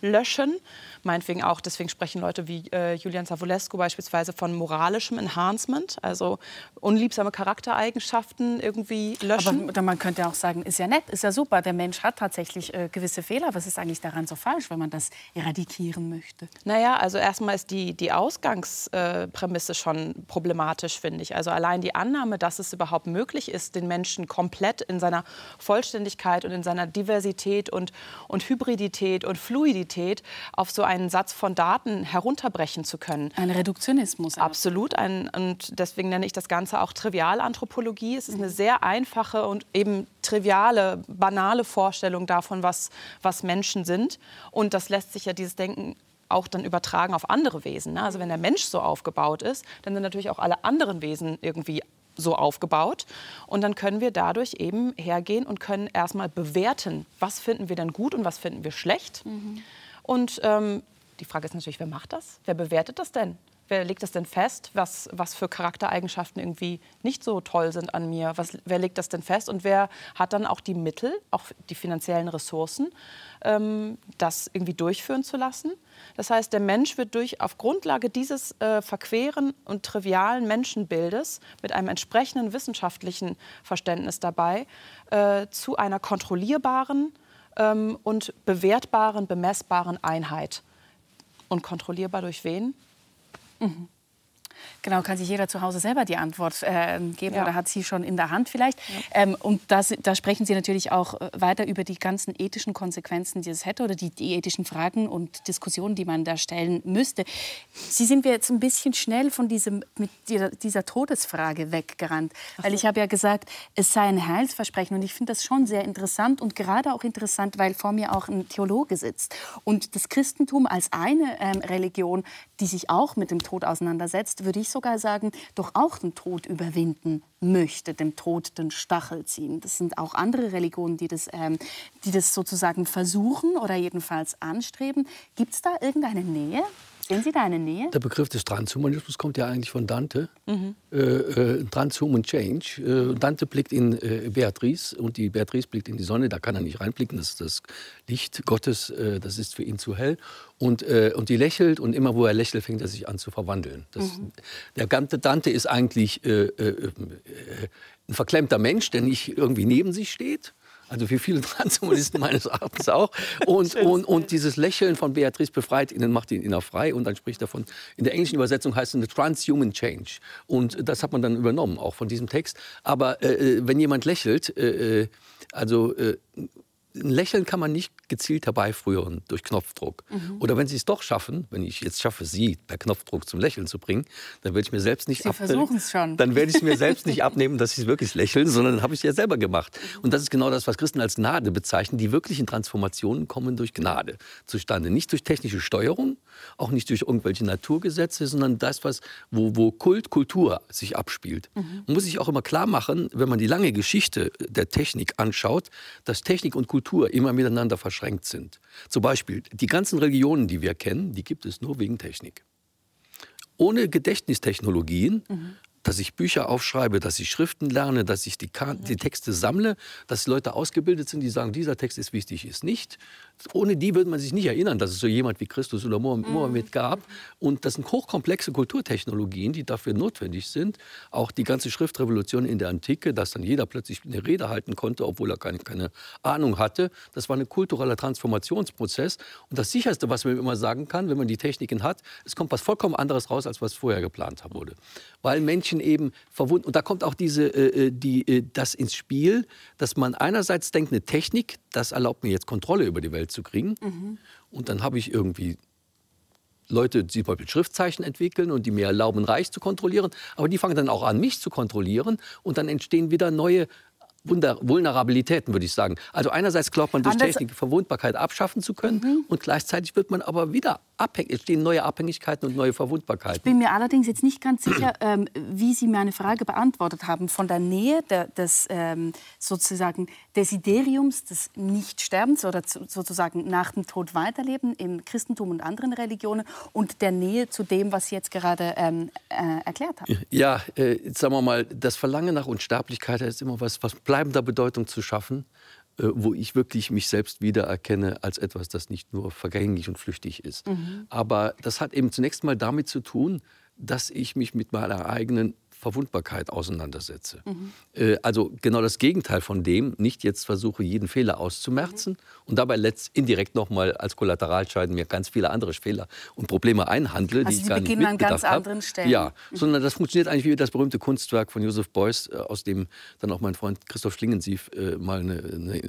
S3: herauslöschen meinetwegen auch, deswegen sprechen Leute wie äh, Julian Savulescu beispielsweise von moralischem Enhancement, also unliebsame Charaktereigenschaften irgendwie löschen.
S1: Aber man könnte auch sagen, ist ja nett, ist ja super, der Mensch hat tatsächlich äh, gewisse Fehler. Was ist eigentlich daran so falsch, wenn man das eradikieren möchte?
S3: Naja, also erstmal ist die, die Ausgangsprämisse schon problematisch, finde ich. Also allein die Annahme, dass es überhaupt möglich ist, den Menschen komplett in seiner Vollständigkeit und in seiner Diversität und, und Hybridität und Fluidität auf so einen Satz von Daten herunterbrechen zu können.
S1: Ein Reduktionismus.
S3: Absolut. Ein, und deswegen nenne ich das Ganze auch Trivialanthropologie. Es ist eine sehr einfache und eben triviale, banale Vorstellung davon, was, was Menschen sind. Und das lässt sich ja dieses Denken auch dann übertragen auf andere Wesen. Ne? Also wenn der Mensch so aufgebaut ist, dann sind natürlich auch alle anderen Wesen irgendwie so aufgebaut. Und dann können wir dadurch eben hergehen und können erstmal bewerten, was finden wir denn gut und was finden wir schlecht. Mhm. Und ähm, die Frage ist natürlich, wer macht das? Wer bewertet das denn? Wer legt das denn fest, was, was für Charaktereigenschaften irgendwie nicht so toll sind an mir? Was, wer legt das denn fest? Und wer hat dann auch die Mittel, auch die finanziellen Ressourcen, ähm, das irgendwie durchführen zu lassen? Das heißt, der Mensch wird durch, auf Grundlage dieses äh, verqueren und trivialen Menschenbildes mit einem entsprechenden wissenschaftlichen Verständnis dabei äh, zu einer kontrollierbaren, ähm, und bewertbaren, bemessbaren Einheit. Und kontrollierbar durch wen?
S1: Mhm. Genau, kann sich jeder zu Hause selber die Antwort äh, geben ja. oder hat sie schon in der Hand vielleicht. Ja. Ähm, und das, da sprechen Sie natürlich auch äh, weiter über die ganzen ethischen Konsequenzen, die es hätte oder die, die, ethischen Fragen und Diskussionen, die man da stellen müsste. Sie sind wir jetzt ein bisschen schnell von diesem, mit dieser, dieser Todesfrage weggerannt. So. Weil ich habe ja gesagt, es sei ein Heilsversprechen. Und ich finde das schon sehr interessant und gerade auch interessant, weil vor mir auch ein Theologe sitzt. Und das Christentum als eine ähm, Religion, die sich auch mit dem Tod auseinandersetzt, würde ich sogar sagen, doch auch den Tod überwinden möchte, dem Tod den Stachel ziehen. Das sind auch andere Religionen, die das, ähm, die das sozusagen versuchen oder jedenfalls anstreben. Gibt es da irgendeine Nähe? Sehen Sie da eine Nähe?
S2: Der Begriff des Transhumanismus kommt ja eigentlich von Dante. Mhm. Äh, äh, Transhuman Change. Äh, Dante blickt in äh, Beatrice und die Beatrice blickt in die Sonne. Da kann er nicht reinblicken. Das ist das Licht Gottes. Äh, das ist für ihn zu hell. Und, äh, und die lächelt und immer, wo er lächelt, fängt er sich an zu verwandeln. Das, mhm. Der ganze Dante ist eigentlich ein verklemmter Mensch, der nicht irgendwie neben sich steht Also für viele Transhumanisten meines Erachtens auch. Und, und, und dieses Lächeln von Beatrice befreit ihn, macht ihn inner frei und dann spricht er von, in der englischen Übersetzung heißt es eine Transhuman Change. Und das hat man dann übernommen, auch von diesem Text. Aber äh, äh wenn jemand lächelt, äh, äh also äh, ein Lächeln kann man nicht gezielt herbeiführen durch Knopfdruck. Mhm. Oder wenn Sie es doch schaffen, wenn ich jetzt schaffe, Sie per Knopfdruck zum Lächeln zu bringen, dann werde ich mir selbst nicht
S1: Sie schon.
S2: Dann werde ich mir selbst nicht abnehmen, dass Sie wirklich lächeln, sondern dann habe ich es ja selber gemacht. Und das ist genau das, was Christen als Gnade bezeichnen. Die wirklichen Transformationen kommen durch Gnade zustande. Nicht durch technische Steuerung, auch nicht durch irgendwelche Naturgesetze, sondern das, was, wo, wo Kult, Kultur sich abspielt. Mhm. Man muss sich auch immer klar machen, wenn man die lange Geschichte der Technik anschaut, dass Technik und Kultur immer miteinander verschränkt sind sind. Zum Beispiel die ganzen Religionen, die wir kennen, die gibt es nur wegen Technik. Ohne Gedächtnistechnologien mhm dass ich Bücher aufschreibe, dass ich Schriften lerne, dass ich die, die, Texte sammle, dass Leute ausgebildet sind, die sagen, dieser Text ist wichtig, ist nicht. Ohne die würde man sich nicht erinnern, dass es so jemand wie Christus oder Mohammed mhm. gab. Und das sind hochkomplexe Kulturtechnologien, die dafür notwendig sind. Auch die ganze Schriftrevolution in der Antike, dass dann jeder plötzlich eine Rede halten konnte, obwohl er keine, keine Ahnung hatte. Das war ein kultureller Transformationsprozess. Und das Sicherste, was man immer sagen kann, wenn man die Techniken hat, es kommt was vollkommen anderes raus, als was vorher geplant wurde. Weil Menschen Menschen eben verwunden. Und da kommt auch diese, äh, äh, die, äh, das ins Spiel, dass man einerseits denkt, eine Technik, das erlaubt mir jetzt Kontrolle über die Welt zu kriegen. Mhm. Und dann habe ich irgendwie Leute, die zum Beispiel Schriftzeichen entwickeln und die mir erlauben, Reich zu kontrollieren. Aber die fangen dann auch an, mich zu kontrollieren. Und dann entstehen wieder neue Vulnerabilitäten, würde ich sagen. Also einerseits glaubt man durch Anders Technik Verwundbarkeit abschaffen zu können mhm. und gleichzeitig wird man aber wieder abhängig, entstehen neue Abhängigkeiten und neue Verwundbarkeiten.
S1: Ich bin mir allerdings jetzt nicht ganz sicher, ähm, wie Sie meine Frage beantwortet haben. Von der Nähe der, des ähm, sozusagen Desideriums des Nichtsterbens oder zu, sozusagen nach dem Tod weiterleben im Christentum und anderen Religionen und der Nähe zu dem, was Sie jetzt gerade ähm, äh, erklärt haben.
S2: Ja, äh, sagen wir mal, das Verlangen nach Unsterblichkeit ist immer was, was bleibender Bedeutung zu schaffen. Äh, wo ich wirklich mich selbst wiedererkenne als etwas, das nicht nur vergänglich und flüchtig ist. Mhm. Aber das hat eben zunächst mal damit zu tun, dass ich mich mit meiner eigenen Verwundbarkeit auseinandersetze. Mhm. Äh, also genau das Gegenteil von dem, nicht jetzt versuche, jeden Fehler auszumerzen mhm. und dabei letzt indirekt nochmal als Kollateralscheiden mir ganz viele andere Fehler und Probleme einhandle,
S1: also
S2: die ich gar nicht
S1: an ganz anderen Stellen.
S2: Ja, mhm. sondern das funktioniert eigentlich wie das berühmte Kunstwerk von Joseph Beuys, äh, aus dem dann auch mein Freund Christoph Schlingensief äh, mal eine, eine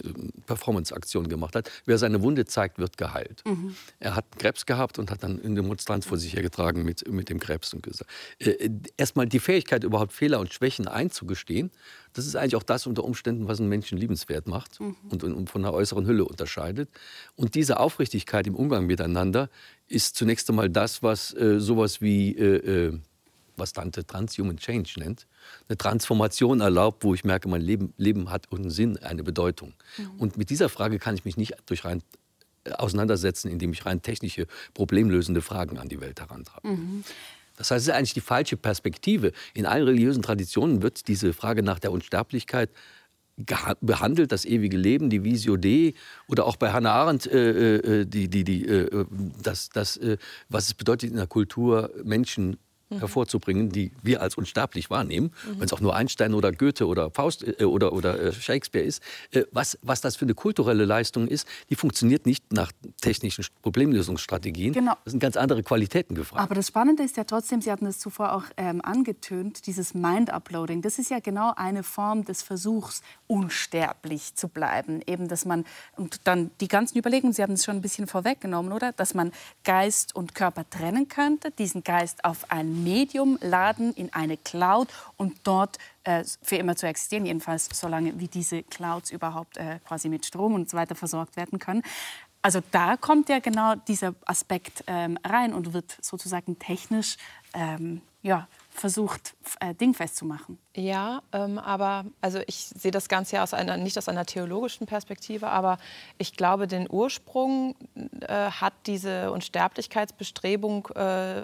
S2: Performance-Aktion gemacht hat. Wer seine Wunde zeigt, wird geheilt. Mhm. Er hat Krebs gehabt und hat dann eine Demonstranz vor sich hergetragen mit, mit dem Krebs und gesagt, äh, erstmal die Fähigkeit, Fähigkeit, überhaupt Fehler und Schwächen einzugestehen, das ist eigentlich auch das unter Umständen, was einen Menschen liebenswert macht mhm. und, und, von der äußeren Hülle unterscheidet. Und diese Aufrichtigkeit im Umgang miteinander ist zunächst einmal das, was äh, sowas wie, äh, äh, was Dante Transhuman Change nennt, eine Transformation erlaubt, wo ich merke, mein Leben, Leben hat einen Sinn, eine Bedeutung. Mhm. Und mit dieser Frage kann ich mich nicht durch rein äh, auseinandersetzen, indem ich rein technische, problemlösende Fragen an die Welt herantrage. Mhm. Das heißt, es ist eigentlich die falsche Perspektive. In allen religiösen Traditionen wird diese Frage nach der Unsterblichkeit behandelt, das ewige Leben, die Visio Dei oder auch bei Hannah Arendt, äh, äh die, die, die, äh, das, das, äh, was es bedeutet in der Kultur, Menschen mhm. hervorzubringen, die wir als unsterblich wahrnehmen, mhm. wenn es auch nur Einstein oder Goethe oder Faust äh, oder, oder äh, Shakespeare ist, äh, was, was das für eine kulturelle Leistung ist, die funktioniert nicht nach technischen Problemlösungsstrategien. Genau. Das sind ganz andere Qualitäten gefragt.
S1: Aber das Spannende ist ja trotzdem, Sie hatten es zuvor auch ähm, angetönt, dieses Mind-Uploading, das ist ja genau eine Form des Versuchs, unsterblich zu bleiben. Eben, dass man, und dann die ganzen Überlegungen, Sie haben es schon ein bisschen vorweggenommen, oder? Dass man Geist und Körper trennen könnte, diesen Geist auf ein Medium laden in eine Cloud und dort äh, für immer zu existieren, jedenfalls solange wie diese Clouds überhaupt äh, quasi mit Strom und so weiter versorgt werden können. Also da kommt ja genau dieser Aspekt ähm, rein und wird sozusagen technisch ähm, ja, versucht, äh, dingfest zu machen.
S3: Ja, ähm, aber also ich sehe das Ganze ja aus einer, nicht aus einer theologischen Perspektive, aber ich glaube, den Ursprung äh, hat diese Unsterblichkeitsbestrebung äh,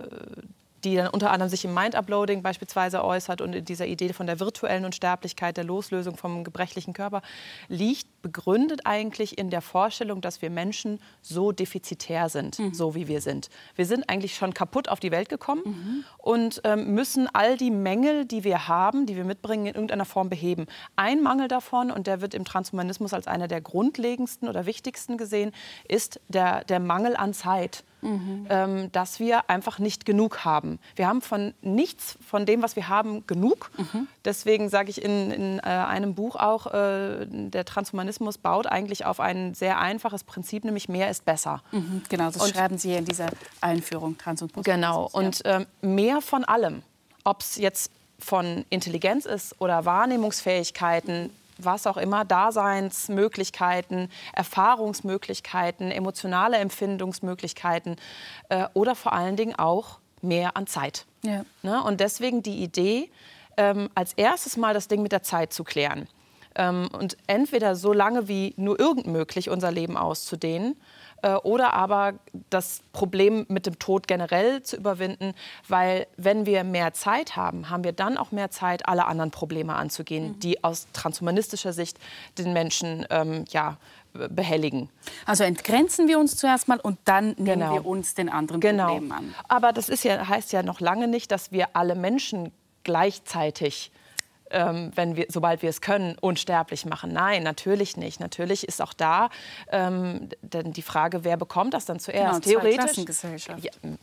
S3: die dann unter anderem sich im Mind-Uploading beispielsweise äußert und in dieser Idee von der virtuellen Unsterblichkeit, der Loslösung vom gebrechlichen Körper, liegt begründet eigentlich in der Vorstellung, dass wir Menschen so defizitär sind, mhm. so wie wir sind. Wir sind eigentlich schon kaputt auf die Welt gekommen mhm. und ähm, müssen all die Mängel, die wir haben, die wir mitbringen, in irgendeiner Form beheben. Ein Mangel davon, und der wird im Transhumanismus als einer der grundlegendsten oder wichtigsten gesehen, ist der, der Mangel an Zeit mhm. ähm, dass wir einfach nicht genug haben. Wir haben von nichts von dem, was wir haben, genug. Mhm. Deswegen sage ich in, in äh, einem Buch auch, äh, der Transhumanismus baut eigentlich auf ein sehr einfaches Prinzip, nämlich mehr ist besser.
S1: Mhm. Genau, das und, schreiben Sie in dieser Einführung Transhumanismus.
S3: Genau, und äh, mehr von allem. Ob es jetzt von Intelligenz ist oder Wahrnehmungsfähigkeiten, was auch immer, Daseinsmöglichkeiten, Erfahrungsmöglichkeiten, emotionale Empfindungsmöglichkeiten äh, oder vor allen Dingen auch mehr an Zeit. Ja. Ne? Und deswegen die Idee, ähm, als erstes mal das Ding mit der Zeit zu klären. Ähm, und entweder so lange wie nur irgend möglich unser Leben auszudehnen äh, oder aber das Problem mit dem Tod generell zu überwinden, weil wenn wir mehr Zeit haben, haben wir dann auch mehr Zeit, alle anderen Probleme anzugehen, mhm. die aus transhumanistischer Sicht den Menschen ähm, ja, behelligen.
S1: Also entgrenzen wir uns zuerst mal und dann nehmen genau. wir uns den anderen genau. Problemen an.
S3: Aber das ja, heißt ja noch lange nicht, dass wir alle Menschen gleichzeitig ähm, wenn wir, sobald wir es können, unsterblich machen. Nein, natürlich nicht. Natürlich ist auch da ähm, denn die Frage, wer bekommt das dann zuerst?
S1: Genau, Theoretisch,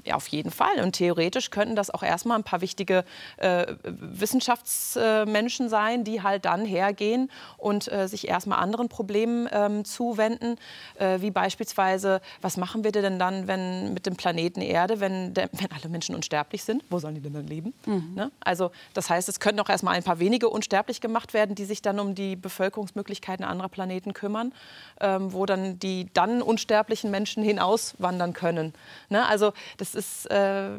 S3: ja, auf jeden Fall. Und theoretisch könnten das auch erstmal ein paar wichtige äh, Wissenschaftsmenschen sein, die halt dann hergehen und äh, sich erstmal anderen Problemen ähm, zuwenden, äh, wie beispielsweise, was machen wir denn dann, wenn mit dem Planeten Erde, wenn, der, wenn alle Menschen unsterblich sind? Wo sollen die denn dann leben? Mhm. Ne? Also das heißt, es könnten auch erstmal ein paar wenige wenige unsterblich gemacht werden, die sich dann um die Bevölkerungsmöglichkeiten anderer Planeten kümmern, ähm, wo dann die dann unsterblichen Menschen hinauswandern können. Ne? Also das ist, äh,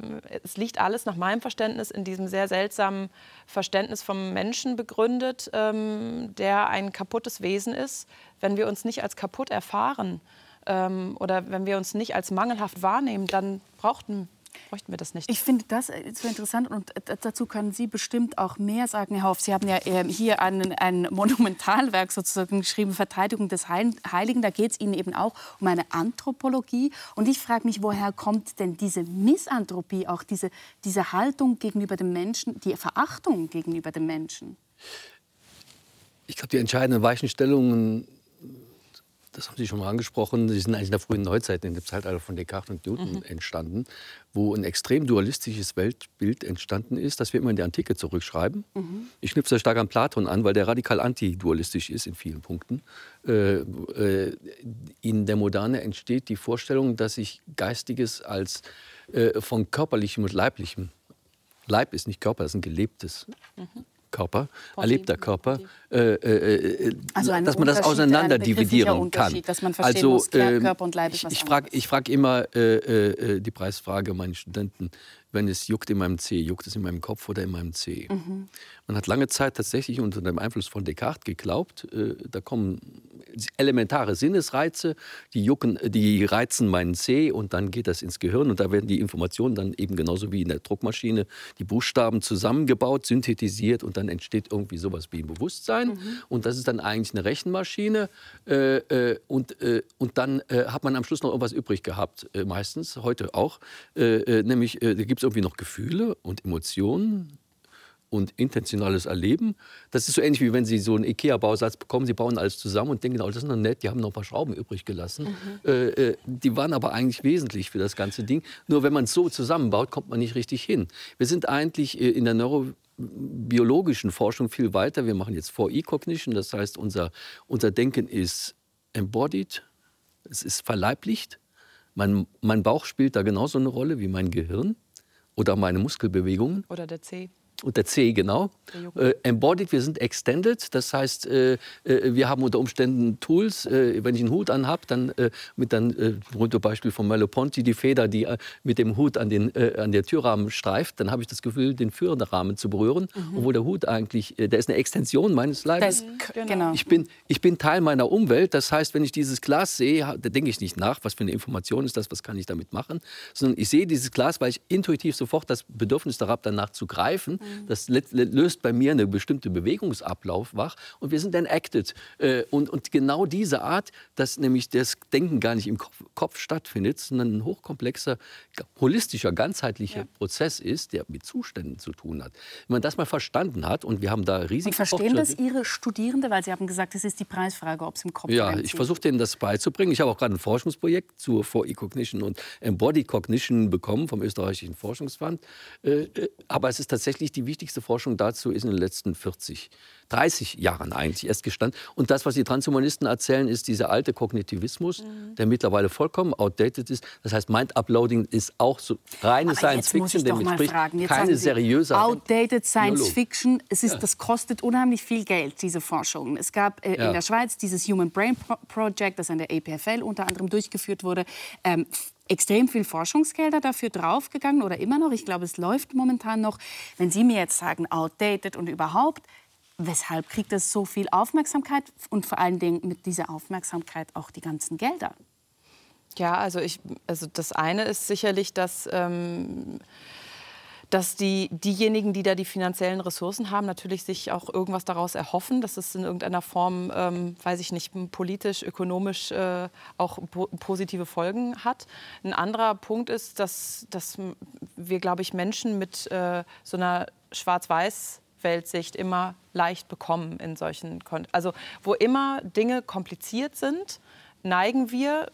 S3: es liegt alles nach meinem Verständnis in diesem sehr seltsamen Verständnis vom Menschen begründet, ähm, der ein kaputtes Wesen ist. Wenn wir uns nicht als kaputt erfahren ähm, oder wenn wir uns nicht als mangelhaft wahrnehmen, dann brauchten bräuchten wir das nicht.
S1: Ich finde das äh, so interessant und dazu können Sie bestimmt auch mehr sagen, Herr Hoff. Sie haben ja ähm, hier ein, ein Monumentalwerk sozusagen geschrieben, Verteidigung des Heiligen. Da geht es Ihnen eben auch um eine Anthropologie. Und ich frage mich, woher kommt denn diese Misanthropie, auch diese, diese Haltung gegenüber dem Menschen, die Verachtung gegenüber dem Menschen?
S2: Ich glaube, die entscheidenden Weichenstellungen das haben Sie schon mal angesprochen, die sind eigentlich in der frühen Neuzeit, in dem Zeitalter von Descartes und Newton mhm. entstanden, wo ein extrem dualistisches Weltbild entstanden ist, das wir immer in die Antike zurückschreiben. Mhm. Ich knüpfe sehr stark an Platon an, weil der radikal antidualistisch ist in vielen Punkten. Äh, äh, in der Moderne entsteht die Vorstellung, dass sich Geistiges als äh, von körperlichem und leiblichem Leib ist nicht Körper, das ist ein gelebtes. Mhm. Körper, erlebter Körper, äh, äh, äh, also dass man das auseinander dividieren kann.
S1: Also, muss, Körper und Leib ist
S2: ich, ich frage frag immer äh, äh, die Preisfrage meinen Studenten, wenn es juckt in meinem Zeh, juckt es in meinem Kopf oder in meinem Zeh? Mhm. Man hat lange Zeit tatsächlich unter dem Einfluss von Descartes geglaubt, äh, da kommen elementare Sinnesreize, die, jucken, die reizen meinen Zeh und dann geht das ins Gehirn und da werden die Informationen dann eben genauso wie in der Druckmaschine, die Buchstaben zusammengebaut, synthetisiert und dann entsteht irgendwie sowas wie ein Bewusstsein mhm. und das ist dann eigentlich eine Rechenmaschine äh, äh, und, äh, und dann äh, hat man am Schluss noch irgendwas übrig gehabt, äh, meistens, heute auch, nämlich da gibt es irgendwie noch Gefühle und Emotionen, und intentionales Erleben. Das ist so ähnlich wie wenn Sie so einen IKEA-Bausatz bekommen, Sie bauen alles zusammen und denken, oh, das ist noch nett, die haben noch ein paar Schrauben übrig gelassen. Mhm. Äh, äh, die waren aber eigentlich wesentlich für das ganze Ding. Nur wenn man es so zusammenbaut, kommt man nicht richtig hin. Wir sind eigentlich äh, in der neurobiologischen Forschung viel weiter. Wir machen jetzt 4E-Cognition, das heißt, unser, unser Denken ist embodied, es ist verleiblicht. Mein, mein Bauch spielt da genauso eine Rolle wie mein Gehirn oder meine Muskelbewegungen.
S3: Oder der C.
S2: und der C, genau. Äh, embodied, wir sind extended, das heißt, äh, äh, wir haben unter Umständen Tools. Äh, wenn ich einen Hut anhab, dann mit dann äh, Beispiel von Merleau-Ponty die Feder, die mit dem Hut an, den, an der Türrahmen streift, dann habe ich das Gefühl, den Führerrahmen zu berühren, mhm. obwohl der Hut eigentlich, der ist eine Extension meines Leibes.
S1: Genau. genau.
S2: Ich bin, ich bin Teil meiner Umwelt. Das heißt, wenn ich dieses Glas sehe, da denke ich nicht nach, was für eine Information ist das, was kann ich damit machen, sondern ich sehe dieses Glas, weil ich intuitiv sofort das Bedürfnis darauf habe, danach zu greifen. Mhm. Das löst bei mir eine bestimmte Bewegungsablauf wach und wir sind enacted. Äh, und, und genau diese Art, dass nämlich das Denken gar nicht im Kopf, Kopf stattfindet, sondern ein hochkomplexer, holistischer, ganzheitlicher ja. Prozess ist, der mit Zuständen zu tun hat. Wenn man das mal verstanden hat und wir haben da riesige
S1: und Verstehen das Ihre Studierende, weil Sie haben gesagt, es ist die Preisfrage, ob es im Kopf
S2: Ja, reinzieht. ich versuche denen das beizubringen. Ich habe auch gerade ein Forschungsprojekt zur For E-Cognition und Embodied Cognition bekommen vom österreichischen Forschungsfonds. Äh, äh, aber es ist tatsächlich die wichtigste Forschung dazu ist in den letzten 40, 30 Jahren eigentlich erst gestanden. Und das, was die Transhumanisten erzählen, ist dieser alte Kognitivismus, mhm. der mittlerweile vollkommen outdated ist. Das heißt, Mind-Uploading ist auch so reine Aber Science Fiction,
S1: der entspricht
S2: keine seriöse
S1: Outdated Science. Fiction, es ist, ja. das kostet unheimlich viel Geld, diese Forschung. Es gab äh, ja. in der Schweiz dieses Human Brain Project, das an der EPFL unter anderem durchgeführt wurde. Ähm, extrem viel Forschungsgelder dafür draufgegangen oder immer noch. Ich glaube, es läuft momentan noch. Wenn Sie mir jetzt sagen, outdated und überhaupt, weshalb kriegt das so viel Aufmerksamkeit und vor allen Dingen mit dieser Aufmerksamkeit auch die ganzen Gelder?
S3: Ja, also, ich, also das eine ist sicherlich, dass ähm, dass die, diejenigen, die da die finanziellen Ressourcen haben, natürlich sich auch irgendwas daraus erhoffen, dass es in irgendeiner Form, ähm, weiß ich nicht, politisch, ökonomisch äh, auch po positive Folgen hat. Ein anderer Punkt ist, dass, dass wir, glaube ich, Menschen mit äh, so einer Schwarz-Weiß- Weltsicht immer leicht bekommen in solchen, Kon also wo immer Dinge kompliziert sind, neigen wir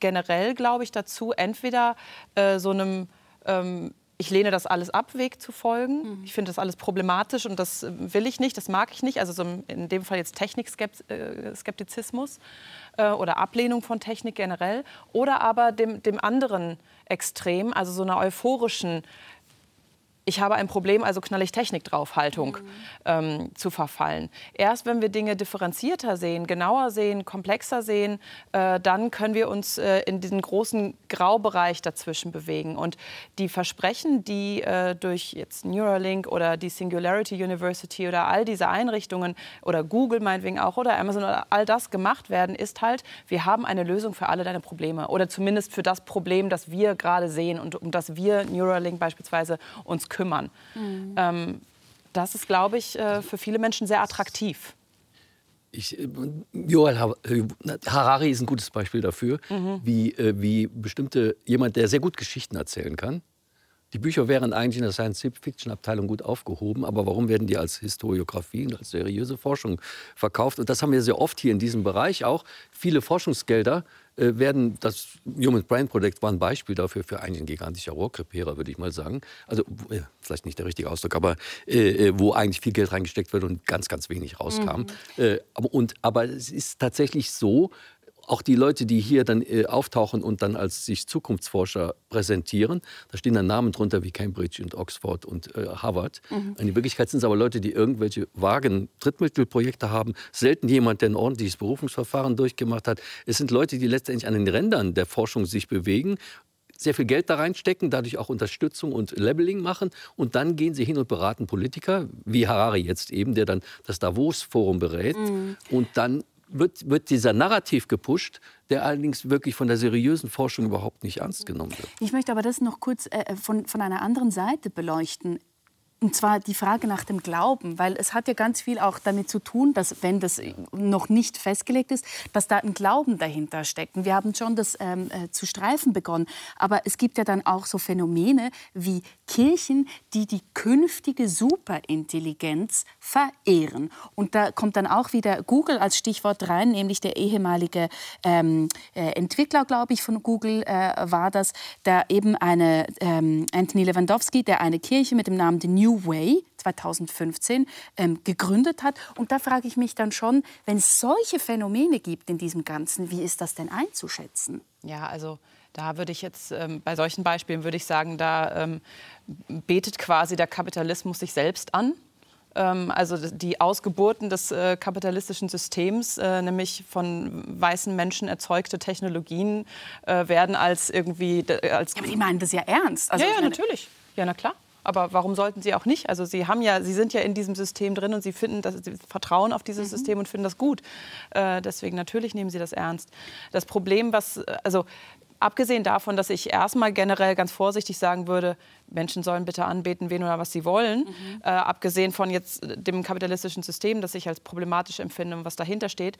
S3: generell, glaube ich, dazu, entweder äh, so einem ähm, ich lehne das alles ab, Weg zu folgen. Mhm. Ich finde das alles problematisch und das äh, will ich nicht, das mag ich nicht. Also so in dem Fall jetzt Technikskeptizismus äh, oder Ablehnung von Technik generell. Oder aber dem, dem anderen Extrem, also so einer euphorischen ich habe ein Problem, also knall ich Technik drauf, Haltung mhm. ähm, zu verfallen. Erst wenn wir Dinge differenzierter sehen, genauer sehen, komplexer sehen, äh, dann können wir uns äh, in diesen großen Graubereich dazwischen bewegen. Und die Versprechen, die äh, durch jetzt Neuralink oder die Singularity University oder all diese Einrichtungen oder Google meinetwegen auch oder Amazon oder all das gemacht werden, ist halt, wir haben eine Lösung für alle deine Probleme oder zumindest für das Problem, das wir gerade sehen und um das wir Neuralink beispielsweise uns kümmern kümmern. Mhm. Ähm, das ist, glaube ich, äh, für viele Menschen sehr attraktiv.
S2: Ich, äh, Joel äh, Harari ist ein gutes Beispiel dafür, mhm. wie, wie bestimmte jemand, der sehr gut Geschichten erzählen kann. Die Bücher wären eigentlich in der Science-Fiction-Abteilung gut aufgehoben, aber warum werden die als Historiografie und als seriöse Forschung verkauft? Und das haben wir sehr oft hier in diesem Bereich auch. Viele Forschungsgelder äh, werden, das Human Brain Project war ein Beispiel dafür, für eigentlich ein gigantischer Rohrkrepierer, würde ich mal sagen. Also, äh, vielleicht nicht der richtige Ausdruck, aber äh, äh, wo eigentlich viel Geld reingesteckt wird und ganz, ganz wenig rauskam. Mhm. Äh, aber, und, aber es ist tatsächlich so, auch die Leute, die hier dann äh, auftauchen und dann als sich Zukunftsforscher präsentieren, da stehen dann Namen drunter wie Cambridge und Oxford und äh, Harvard. Mhm. In Wirklichkeit sind es aber Leute, die irgendwelche vagen Drittmittelprojekte haben. Selten jemand, der ein ordentliches Berufungsverfahren durchgemacht hat. Es sind Leute, die letztendlich an den Rändern der Forschung sich bewegen sehr viel Geld da reinstecken, dadurch auch Unterstützung und Labeling machen. Und dann gehen sie hin und beraten Politiker, wie Harari jetzt eben, der dann das Davos-Forum berät. Mhm. Und dann wird, wird dieser Narrativ gepusht, der allerdings wirklich von der seriösen Forschung überhaupt nicht ernst genommen wird.
S1: Ich möchte aber das noch kurz äh, von, von einer anderen Seite beleuchten. Und zwar die Frage nach dem Glauben, weil es hat ja ganz viel auch damit zu tun, dass wenn das noch nicht festgelegt ist, dass da ein Glauben dahinter steckt. Wir haben schon das ähm, äh, zu streifen begonnen. Aber es gibt ja dann auch so Phänomene wie Kirchen, die die künftige Superintelligenz verehren. Und da kommt dann auch wieder Google als Stichwort rein, nämlich der ehemalige ähm, äh, Entwickler, glaube ich, von Google äh, war das, der eben eine ähm, Anthony Lewandowski, der eine Kirche mit dem Namen The New Way 2015 ähm, gegründet hat. Und da frage ich mich dann schon, wenn es solche Phänomene gibt in diesem Ganzen, wie ist das denn einzuschätzen?
S3: Ja, also Da würde ich jetzt, ähm, bei solchen Beispielen würde ich sagen, da ähm, betet quasi der Kapitalismus sich selbst an. Ähm, also die Ausgeburten des äh, kapitalistischen Systems, äh, nämlich von weißen Menschen erzeugte Technologien, äh, werden als irgendwie... Als
S1: ja, aber die meinen das ja ernst.
S3: Also, ja, ja, natürlich. Ja, na klar. Aber warum sollten sie auch nicht? Also sie haben ja, sie sind ja in diesem System drin und sie finden, dass sie vertrauen auf dieses mhm. System und finden das gut. Äh, deswegen natürlich nehmen sie das ernst. Das Problem, was also abgesehen davon, dass ich erstmal generell ganz vorsichtig sagen würde, Menschen sollen bitte anbeten, wen oder was sie wollen, mhm. äh, abgesehen von jetzt dem kapitalistischen System, das ich als problematisch empfinde und was dahinter steht,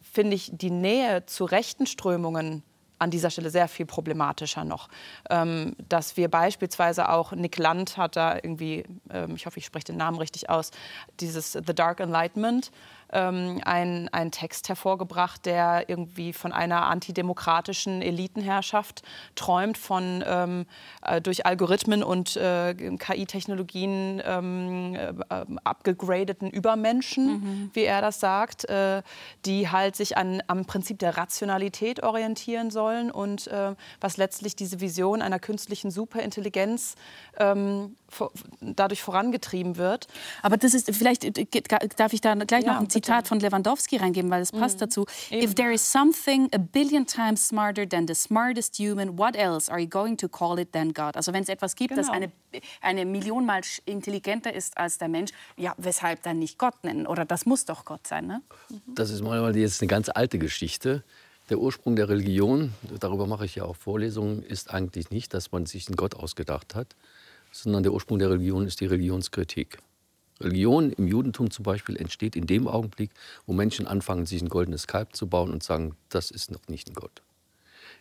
S3: finde ich die Nähe zu rechten Strömungen an dieser Stelle sehr viel problematischer noch. Ähm, dass wir beispielsweise auch, Nick Land hat da irgendwie, ähm, ich hoffe, ich spreche den Namen richtig aus, dieses The Dark Enlightenment, ähm, ein, einen Text hervorgebracht, der irgendwie von einer antidemokratischen Elitenherrschaft träumt, von ähm, äh, durch Algorithmen und äh, KI-Technologien ähm, äh, abgegradeten Übermenschen, mhm. wie er das sagt, äh, die halt sich an, am Prinzip der Rationalität orientieren sollen und äh, was letztlich diese Vision einer künstlichen Superintelligenz ähm, dadurch vorangetrieben wird.
S1: Aber das ist vielleicht äh, darf ich da gleich ja, noch ein Zitat von Lewandowski reingeben, weil es passt mhm. dazu. Eben. If there is something a billion times smarter than the smartest human, what else are you going to call it than God? Also wenn es etwas gibt, genau. das eine eine Million mal intelligenter ist als der Mensch, ja, weshalb dann nicht Gott nennen? Oder das muss doch Gott sein, ne?
S2: Das ist mal jetzt eine ganz alte Geschichte. Der Ursprung der Religion, darüber mache ich ja auch Vorlesungen, ist eigentlich nicht, dass man sich einen Gott ausgedacht hat, sondern der Ursprung der Religion ist die Religionskritik. Religion im Judentum zum Beispiel entsteht in dem Augenblick, wo Menschen anfangen, sich ein goldenes Kalb zu bauen und sagen, das ist noch nicht ein Gott.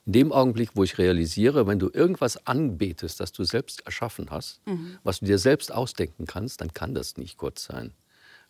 S2: In dem Augenblick, wo ich realisiere, wenn du irgendwas anbetest, das du selbst erschaffen hast, mhm. was du dir selbst ausdenken kannst, dann kann das nicht Gott sein.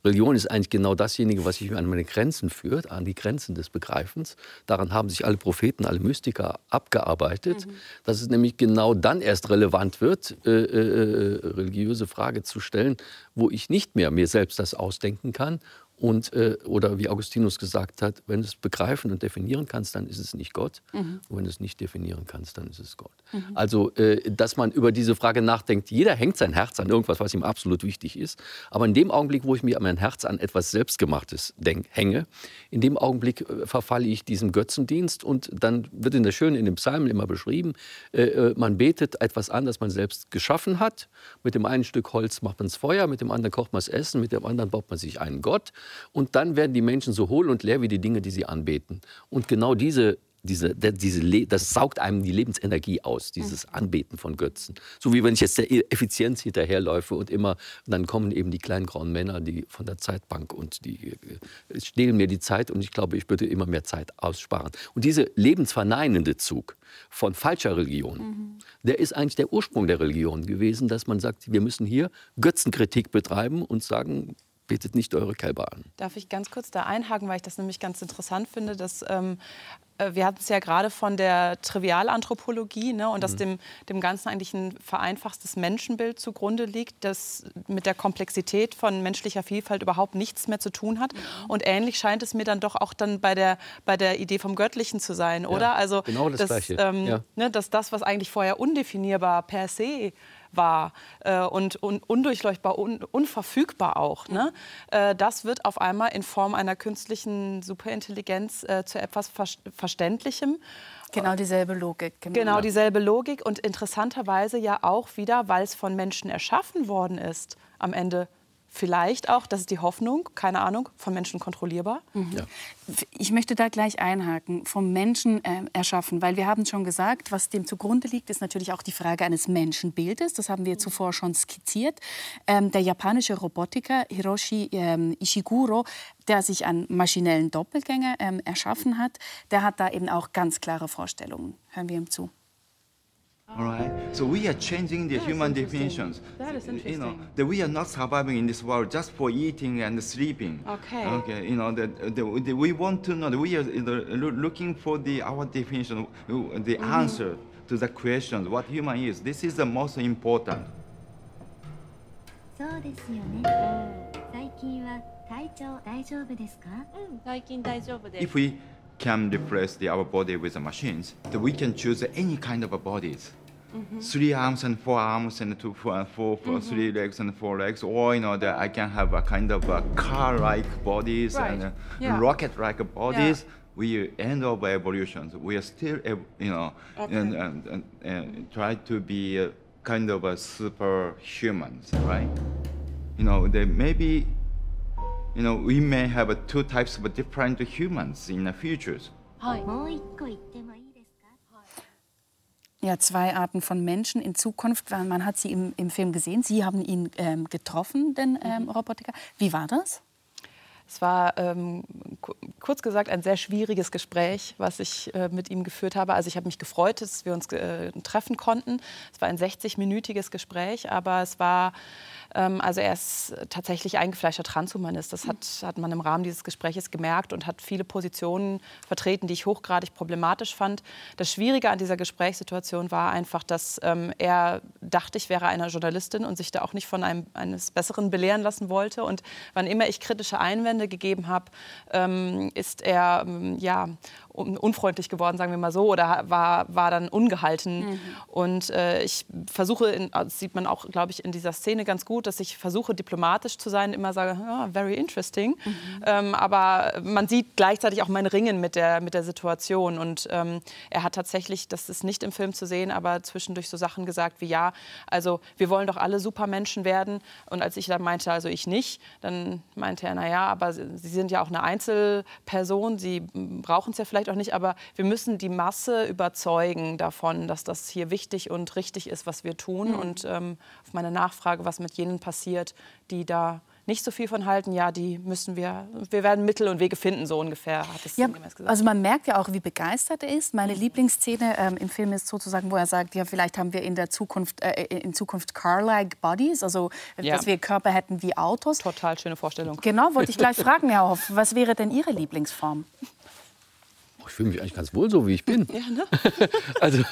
S2: Religion ist eigentlich genau dasjenige, was mich an meine Grenzen führt, an die Grenzen des Begreifens. Daran haben sich alle Propheten, alle Mystiker abgearbeitet, mhm. dass es nämlich genau dann erst relevant wird, äh, äh, äh religiöse Frage zu stellen, wo ich nicht mehr mir selbst das ausdenken kann und, äh, oder wie Augustinus gesagt hat, wenn du es begreifen und definieren kannst, dann ist es nicht Gott. Mhm. Und wenn du es nicht definieren kannst, dann ist es Gott. Mhm. Also, äh, dass man über diese Frage nachdenkt, jeder hängt sein Herz an irgendwas, was ihm absolut wichtig ist. Aber in dem Augenblick, wo ich mir mein Herz an etwas Selbstgemachtes denk, hänge, in dem Augenblick äh, verfalle ich diesem Götzendienst. Und dann wird in der Schönen in den Psalmen immer beschrieben, äh, äh, man betet etwas an, das man selbst geschaffen hat. Mit dem einen Stück Holz macht man das Feuer, mit dem anderen kocht man das Essen, mit dem anderen baut man sich einen Gott. Und dann werden die Menschen so hohl und leer wie die Dinge, die sie anbeten. Und genau diese diese, diese, das saugt einem die Lebensenergie aus, dieses mhm. Anbeten von Götzen. So wie wenn ich jetzt der e-, Effizienz hinterherläufe und immer, dann kommen eben die kleinen grauen Männer, die von der Zeitbank und die äh, stehlen mir die Zeit und ich glaube, ich würde immer mehr Zeit aussparen. Und dieser lebensverneinende Zug von falscher Religion, mhm. der ist eigentlich der Ursprung der Religion gewesen, dass man sagt, wir müssen hier Götzenkritik betreiben und sagen, betet nicht eure Kälber an.
S3: Darf ich ganz kurz da einhaken, weil ich das nämlich ganz interessant finde, dass ähm, äh, wir hatten es ja gerade von der Trivialanthropologie ne, und mhm. dass dem, dem Ganzen eigentlich ein vereinfachtes Menschenbild zugrunde liegt, das mit der Komplexität von menschlicher Vielfalt überhaupt nichts mehr zu tun hat. Mhm. Und ähnlich scheint es mir dann doch auch dann bei der, bei der Idee vom Göttlichen zu sein, oder? Ja,
S2: also, genau das dass, ähm,
S3: ja. ne, dass das, was eigentlich vorher undefinierbar per se war äh, und, und, undurchleuchtbar, un, unverfügbar auch. Ne? Äh, das wird auf einmal in Form einer künstlichen Superintelligenz äh, zu etwas Ver Verständlichem.
S1: Genau dieselbe Logik.
S3: Genau. genau dieselbe Logik und interessanterweise ja auch wieder, weil es von Menschen erschaffen worden ist, am Ende vielleicht auch, das ist die Hoffnung, keine Ahnung, von Menschen kontrollierbar.
S1: Mhm. Ja. Ich möchte da gleich einhaken, vom Menschen äh, erschaffen, weil wir haben schon gesagt, was dem zugrunde liegt, ist natürlich auch die Frage eines Menschenbildes. Das haben wir mhm. zuvor schon skizziert. Ähm, der japanische Robotiker Hiroshi ähm, Ishiguro, der sich einen maschinellen Doppelgänger ähm, erschaffen hat, der hat da eben auch ganz klare Vorstellungen. Hören wir ihm zu.
S6: All right. So we are changing the
S3: that
S6: human definitions.
S3: That is interesting.
S6: You know that we are not surviving in this world just for eating and sleeping.
S3: Okay.
S6: Okay. You know that, that, we want to know that we are looking for the our definition, the mm -hmm. answer to the questions what human is. This is the most important. そうですよね。最近は体調大丈夫ですか？うん、最近大丈夫です。If we can replace the, our body with the machines, that we can choose any kind of a bodies. Mm-hmm. Three arms and four arms and two, four, four, four, mm-hmm. three legs and four legs, or you know that I can have a kind of a car-like bodies
S3: Right.
S6: and uh,
S3: Yeah.
S6: rocket-like bodies. We end of evolution. We are still, you know, and, and, and, and try to be a kind of a superhumans, right? You know, there maybe, you know, we may have two types of different humans in the futures.
S1: Ja, zwei Arten von Menschen in Zukunft. Man hat sie im, im Film gesehen. Sie haben ihn ähm, getroffen, den mhm. ähm, Robotiker. Wie war das?
S3: Es war ähm, kurz gesagt ein sehr schwieriges Gespräch, was ich äh, mit ihm geführt habe. Also ich habe mich gefreut, dass wir uns äh, treffen konnten. Es war ein 60-minütiges Gespräch, aber es war also er ist tatsächlich eingefleischter Transhumanist. Das hat, hat man im Rahmen dieses Gespräches gemerkt und hat viele Positionen vertreten, die ich hochgradig problematisch fand. Das Schwierige an dieser Gesprächssituation war einfach, dass ähm, er dachte, ich wäre eine Journalistin und sich da auch nicht von einem, eines Besseren belehren lassen wollte. Und wann immer ich kritische Einwände gegeben habe, ähm, ist er ähm, ja, un unfreundlich geworden, sagen wir mal so, oder war, war dann ungehalten. Und äh, ich versuche, in, das sieht man auch, glaube ich, in dieser Szene ganz gut, dass ich versuche, diplomatisch zu sein, immer sage, ja, very interesting. Ähm, aber man sieht gleichzeitig auch mein Ringen mit der, mit der Situation. Und ähm, er hat tatsächlich, das ist nicht im Film zu sehen, aber zwischendurch so Sachen gesagt wie, ja, also wir wollen doch alle Supermenschen werden. Und als ich dann meinte, also ich nicht, dann meinte er, naja, aber Sie sind ja auch eine Einzelperson, Sie brauchen es ja vielleicht auch nicht, aber wir müssen die Masse überzeugen davon, dass das hier wichtig und richtig ist, was wir tun. Und ähm, auf meine Nachfrage, was mit jenen passiert, die da nicht so viel von halten, ja, die müssen wir, wir werden Mittel und Wege finden, so ungefähr, hat es
S1: Ja,
S3: gesagt.
S1: also man merkt ja auch, wie begeistert er ist. Meine Lieblingsszene ähm, im Film ist sozusagen, wo er sagt, ja, vielleicht haben wir in der Zukunft, äh, in Zukunft car-like Bodies, also äh,
S3: Ja.
S1: dass wir Körper hätten wie Autos.
S3: Total schöne Vorstellung.
S1: Genau, wollte ich gleich fragen, Herr Hoff, was wäre denn Ihre Lieblingsform?
S2: Ich fühle mich eigentlich ganz wohl so, wie ich bin.
S3: Ja, ne?
S2: also,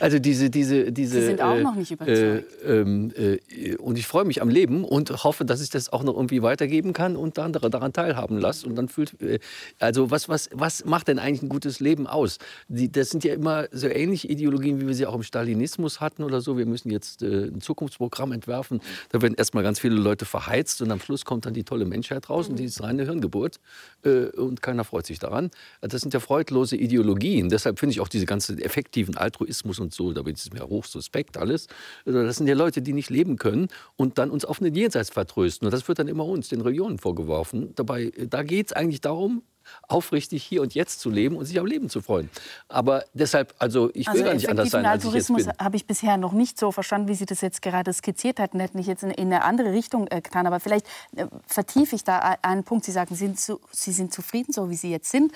S2: also diese, diese, diese.
S1: Sie sind auch noch nicht überzeugt.
S2: Äh, ähm, äh, und ich freue mich am Leben und hoffe, dass ich das auch noch irgendwie weitergeben kann und andere daran teilhaben lasse. Und dann fühlt, äh, also was, was, was macht denn eigentlich ein gutes Leben aus? Die, das sind ja immer so ähnliche Ideologien, wie wir sie auch im Stalinismus hatten oder so. Wir müssen jetzt äh, ein Zukunftsprogramm entwerfen. Da werden erstmal ganz viele Leute verheizt und am Schluss kommt dann die tolle Menschheit raus und die ist reine Hirngeburt äh, und keiner freut sich daran. Das sind ja freudlose Ideologien. Deshalb finde ich auch diese ganzen effektiven Altruismus und so, da bin ich mir hoch suspekt alles. Also das sind ja Leute, die nicht leben können und dann uns auf den Jenseits vertrösten. Und das wird dann immer uns, den Religionen, vorgeworfen. Dabei, äh, da geht es eigentlich darum, aufrichtig hier und jetzt zu leben und sich am Leben zu freuen. Aber deshalb, also ich will
S1: Also
S2: gar nicht anders sein, als ich jetzt
S1: Altruismus
S2: bin.
S1: habe ich bisher noch nicht so verstanden, wie Sie das jetzt gerade skizziert hatten. Hätten ich jetzt in, in eine andere Richtung äh, getan. Aber vielleicht äh, vertiefe ich da einen Punkt. Sie sagen, Sie sind, zu, Sie sind zufrieden, so wie Sie jetzt sind.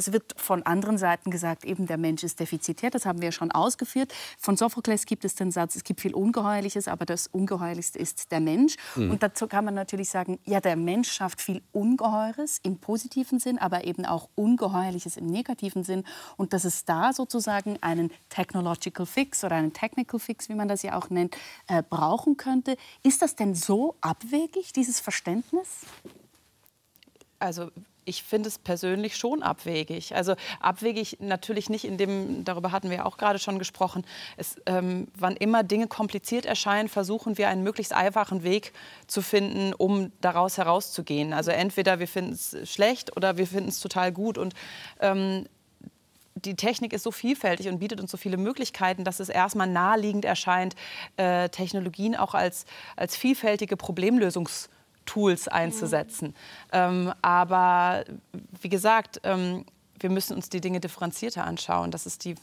S1: Es wird von anderen Seiten gesagt, eben der Mensch ist defizitär. Das haben wir ja schon ausgeführt. Von Sophokles gibt es den Satz, es gibt viel Ungeheuerliches, aber das Ungeheuerlichste ist der Mensch. Und dazu kann man natürlich sagen, ja, der Mensch schafft viel Ungeheures im positiven Sinn, aber eben auch Ungeheuerliches im negativen Sinn. Und dass es da sozusagen einen Technological Fix oder einen Technical Fix, wie man das ja auch nennt, äh, brauchen könnte. Ist das denn so abwegig, dieses Verständnis?
S3: Also ich finde es persönlich schon abwegig. Also abwegig natürlich nicht in dem, darüber hatten wir ja auch gerade schon gesprochen, es, ähm, wann immer Dinge kompliziert erscheinen, versuchen wir einen möglichst einfachen Weg zu finden, um daraus herauszugehen. Also entweder wir finden es schlecht oder wir finden es total gut. Und ähm, die Technik ist so vielfältig und bietet uns so viele Möglichkeiten, dass es erstmal naheliegend erscheint, äh, Technologien auch als, als vielfältige Problemlösungstools einzusetzen. Ähm, aber wie gesagt, ähm, wir müssen uns die Dinge differenzierter anschauen. Das ist die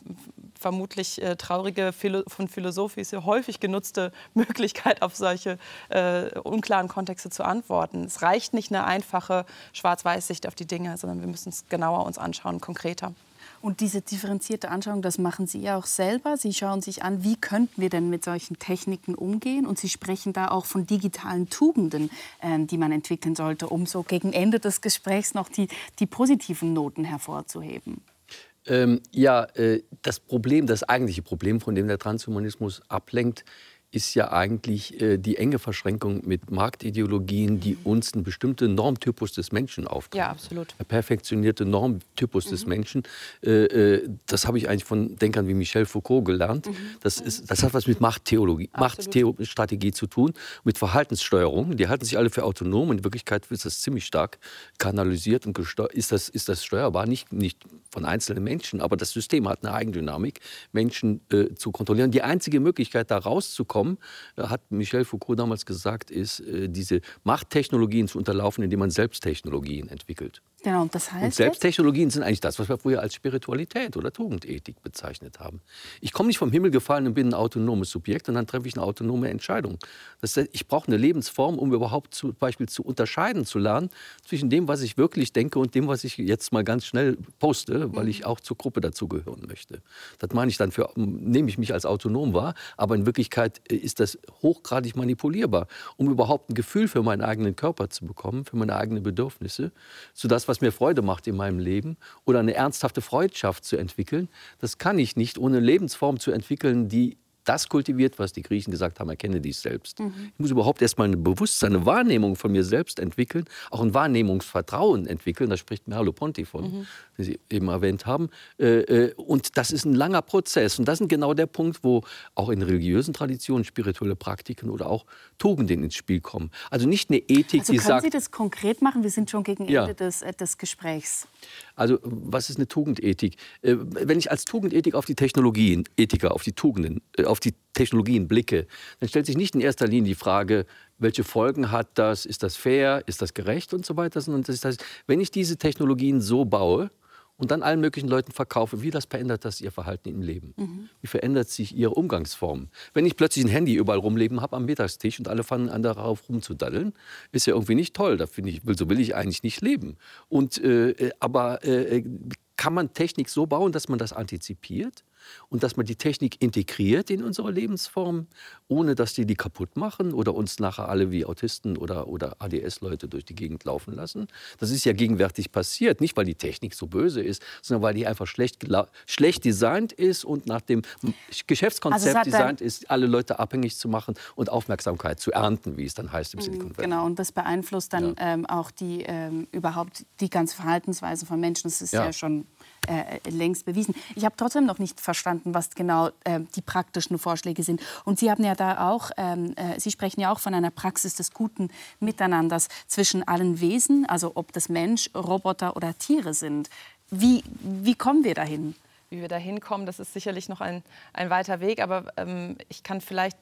S3: vermutlich äh, traurige, Philo von Philosophie sehr häufig genutzte Möglichkeit, auf solche äh, unklaren Kontexte zu antworten. Es reicht nicht eine einfache Schwarz-Weiß-Sicht auf die Dinge, sondern wir müssen es genauer uns anschauen, konkreter.
S1: Und diese differenzierte Anschauung, das machen Sie ja auch selber. Sie schauen sich an, wie könnten wir denn mit solchen Techniken umgehen. Und Sie sprechen da auch von digitalen Tugenden, ähm, die man entwickeln sollte, um so gegen Ende des Gesprächs noch die, die positiven Noten hervorzuheben.
S2: Ähm, ja, äh, das Problem, das eigentliche Problem, von dem der Transhumanismus ablenkt, ist ja eigentlich äh, die enge Verschränkung mit Marktideologien, die uns einen bestimmten Normtypus des Menschen auftragen.
S3: Ja, absolut.
S2: Der perfektionierte Normtypus des Menschen. Äh, äh, das habe ich eigentlich von Denkern wie Michel Foucault gelernt. Das, ist, das hat was mit Machttheologie, Machtstrategie zu tun, mit Verhaltenssteuerung. Die halten sich alle für autonom. In Wirklichkeit wird das ziemlich stark kanalisiert und. Ist das, ist das steuerbar? Nicht, nicht von einzelnen Menschen, aber das System hat eine Eigendynamik, Menschen äh, zu kontrollieren. Die einzige Möglichkeit, da rauszukommen, äh, hat Michel Foucault damals gesagt, ist, äh, diese Machttechnologien zu unterlaufen, indem man Selbsttechnologien entwickelt.
S1: Genau, und das heißt.
S2: Und Selbsttechnologien sind eigentlich das, was wir früher als Spiritualität oder Tugendethik bezeichnet haben. Ich komme nicht vom Himmel gefallen und bin ein autonomes Subjekt und dann treffe ich eine autonome Entscheidung. Das heißt, ich brauche eine Lebensform, um überhaupt zum Beispiel zu unterscheiden zu lernen zwischen dem, was ich wirklich denke und dem, was ich jetzt mal ganz schnell poste, weil ich auch zur Gruppe dazugehören möchte. Das meine ich dann für, nehme ich mich als autonom wahr, aber in Wirklichkeit äh, ist das hochgradig manipulierbar, um überhaupt ein Gefühl für meinen eigenen Körper zu bekommen, für meine eigenen Bedürfnisse, sodass was mir Freude macht in meinem Leben oder eine ernsthafte Freundschaft zu entwickeln, das kann ich nicht, ohne eine Lebensform zu entwickeln, die das kultiviert, was die Griechen gesagt haben, erkenne dich selbst. Ich muss überhaupt erstmal ein Bewusstsein, eine Wahrnehmung von mir selbst entwickeln, auch ein Wahrnehmungsvertrauen entwickeln. Da spricht Merleau-Ponty von, den Sie eben erwähnt haben. Äh, äh, Und das ist ein langer Prozess. Und das ist genau der Punkt, wo auch in religiösen Traditionen spirituelle Praktiken oder auch Tugenden ins Spiel kommen. Also nicht eine Ethik,
S1: Also
S2: die
S1: können
S2: sagt,
S1: Sie das konkret machen? Wir sind schon gegen
S2: Ja.
S1: Ende des, äh, des Gesprächs.
S2: Also was ist eine Tugendethik? Wenn ich als Tugendethik auf die Technologien, Ethiker, auf die Tugenden, äh, auf die Technologien blicke, dann stellt sich nicht in erster Linie die Frage, welche Folgen hat das, ist das fair, ist das gerecht und so weiter, sondern das heißt, wenn ich diese Technologien so baue und dann allen möglichen Leuten verkaufe, wie das verändert das ihr Verhalten im Leben? Wie verändert sich ihre Umgangsform? Wenn ich plötzlich ein Handy überall rumleben habe am Mittagstisch und alle fangen an darauf rumzudaddeln, ist ja irgendwie nicht toll. Da finde ich, so will ich eigentlich nicht leben. Und, äh, äh, aber äh, kann man Technik so bauen, dass man das antizipiert und dass man die Technik integriert in unsere Lebensform, ohne dass die die kaputt machen oder uns nachher alle wie Autisten oder, oder ADS-Leute durch die Gegend laufen lassen. Das ist ja gegenwärtig passiert, nicht weil die Technik so böse ist, sondern weil die einfach schlecht, schlecht designt ist und nach dem Geschäftskonzept
S1: Also
S2: designt ist, alle Leute abhängig zu machen und Aufmerksamkeit zu ernten, wie es dann heißt im Silicon Valley.
S1: Genau, und das beeinflusst dann ähm, auch die, ähm, überhaupt die ganze Verhaltensweise von Menschen. Das ist ja,
S2: Ja.
S1: schon äh, längst bewiesen. Ich habe trotzdem noch nicht verstanden, was genau ähm, die praktischen Vorschläge sind. Und Sie haben ja da auch, ähm, äh, Sie sprechen ja auch von einer Praxis des guten Miteinanders zwischen allen Wesen, also ob das Mensch, Roboter oder Tiere sind. Wie, wie kommen wir dahin?
S3: Wie wir da hinkommen, das ist sicherlich noch ein, ein weiter Weg, aber ähm, ich kann vielleicht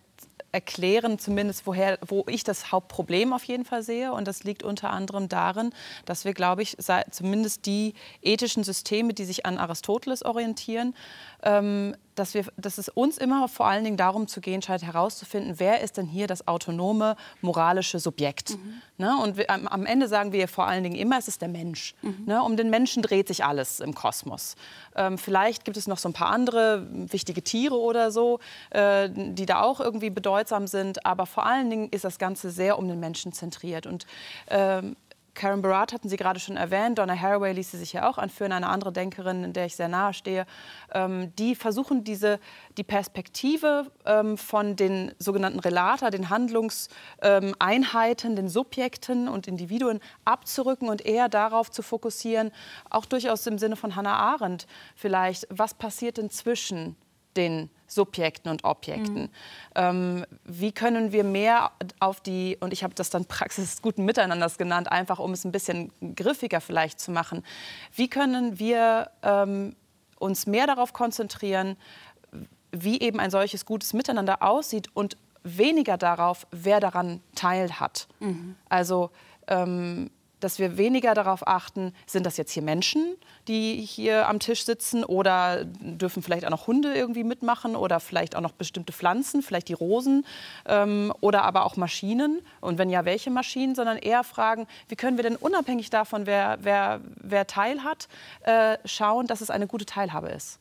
S3: erklären, zumindest woher, wo ich das Hauptproblem auf jeden Fall sehe. Und das liegt unter anderem darin, dass wir, glaube ich, zumindest die ethischen Systeme, die sich an Aristoteles orientieren, ähm, dass, wir, dass es uns immer vor allen Dingen darum zu gehen scheint, herauszufinden, wer ist denn hier das autonome moralische Subjekt. Ne? Und wir, am, am Ende sagen wir vor allen Dingen immer, es ist der Mensch. Ne? Um den Menschen dreht sich alles im Kosmos. Ähm, vielleicht gibt es noch so ein paar andere wichtige Tiere oder so, äh, die da auch irgendwie bedeutsam sind. Aber vor allen Dingen ist das Ganze sehr um den Menschen zentriert. Und ähm, Karen Barat hatten Sie gerade schon erwähnt, Donna Haraway ließ sie sich ja auch anführen, eine andere Denkerin, in der ich sehr nahe stehe. Ähm, die versuchen diese, die Perspektive ähm, von den sogenannten Relata, den Handlungseinheiten, den Subjekten und Individuen abzurücken und eher darauf zu fokussieren, auch durchaus im Sinne von Hannah Arendt vielleicht, was passiert denn zwischen den Subjekten und Objekten. Ähm, wie können wir mehr auf die, und ich habe das dann Praxis des guten Miteinanders genannt, einfach um es ein bisschen griffiger vielleicht zu machen, wie können wir ähm, uns mehr darauf konzentrieren, wie eben ein solches gutes Miteinander aussieht und weniger darauf, wer daran teil hat. Also ähm, dass wir weniger darauf achten, sind das jetzt hier Menschen, die hier am Tisch sitzen oder dürfen vielleicht auch noch Hunde irgendwie mitmachen oder vielleicht auch noch bestimmte Pflanzen, vielleicht die Rosen ähm, oder aber auch Maschinen und wenn ja, welche Maschinen, sondern eher fragen, wie können wir denn unabhängig davon, wer, wer, wer teil hat, äh, schauen, dass es eine gute Teilhabe ist.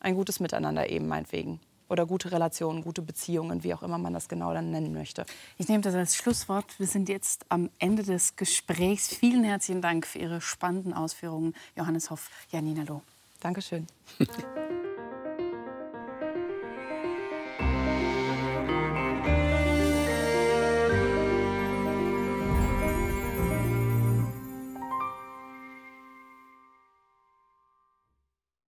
S3: Ein gutes Miteinander eben meinetwegen. Oder gute Relationen, gute Beziehungen, wie auch immer man das genau dann nennen möchte.
S1: Ich nehme das als Schlusswort. Wir sind jetzt am Ende des Gesprächs. Vielen herzlichen Dank für Ihre spannenden Ausführungen, Johannes Hoff, Janina Loh.
S3: Dankeschön.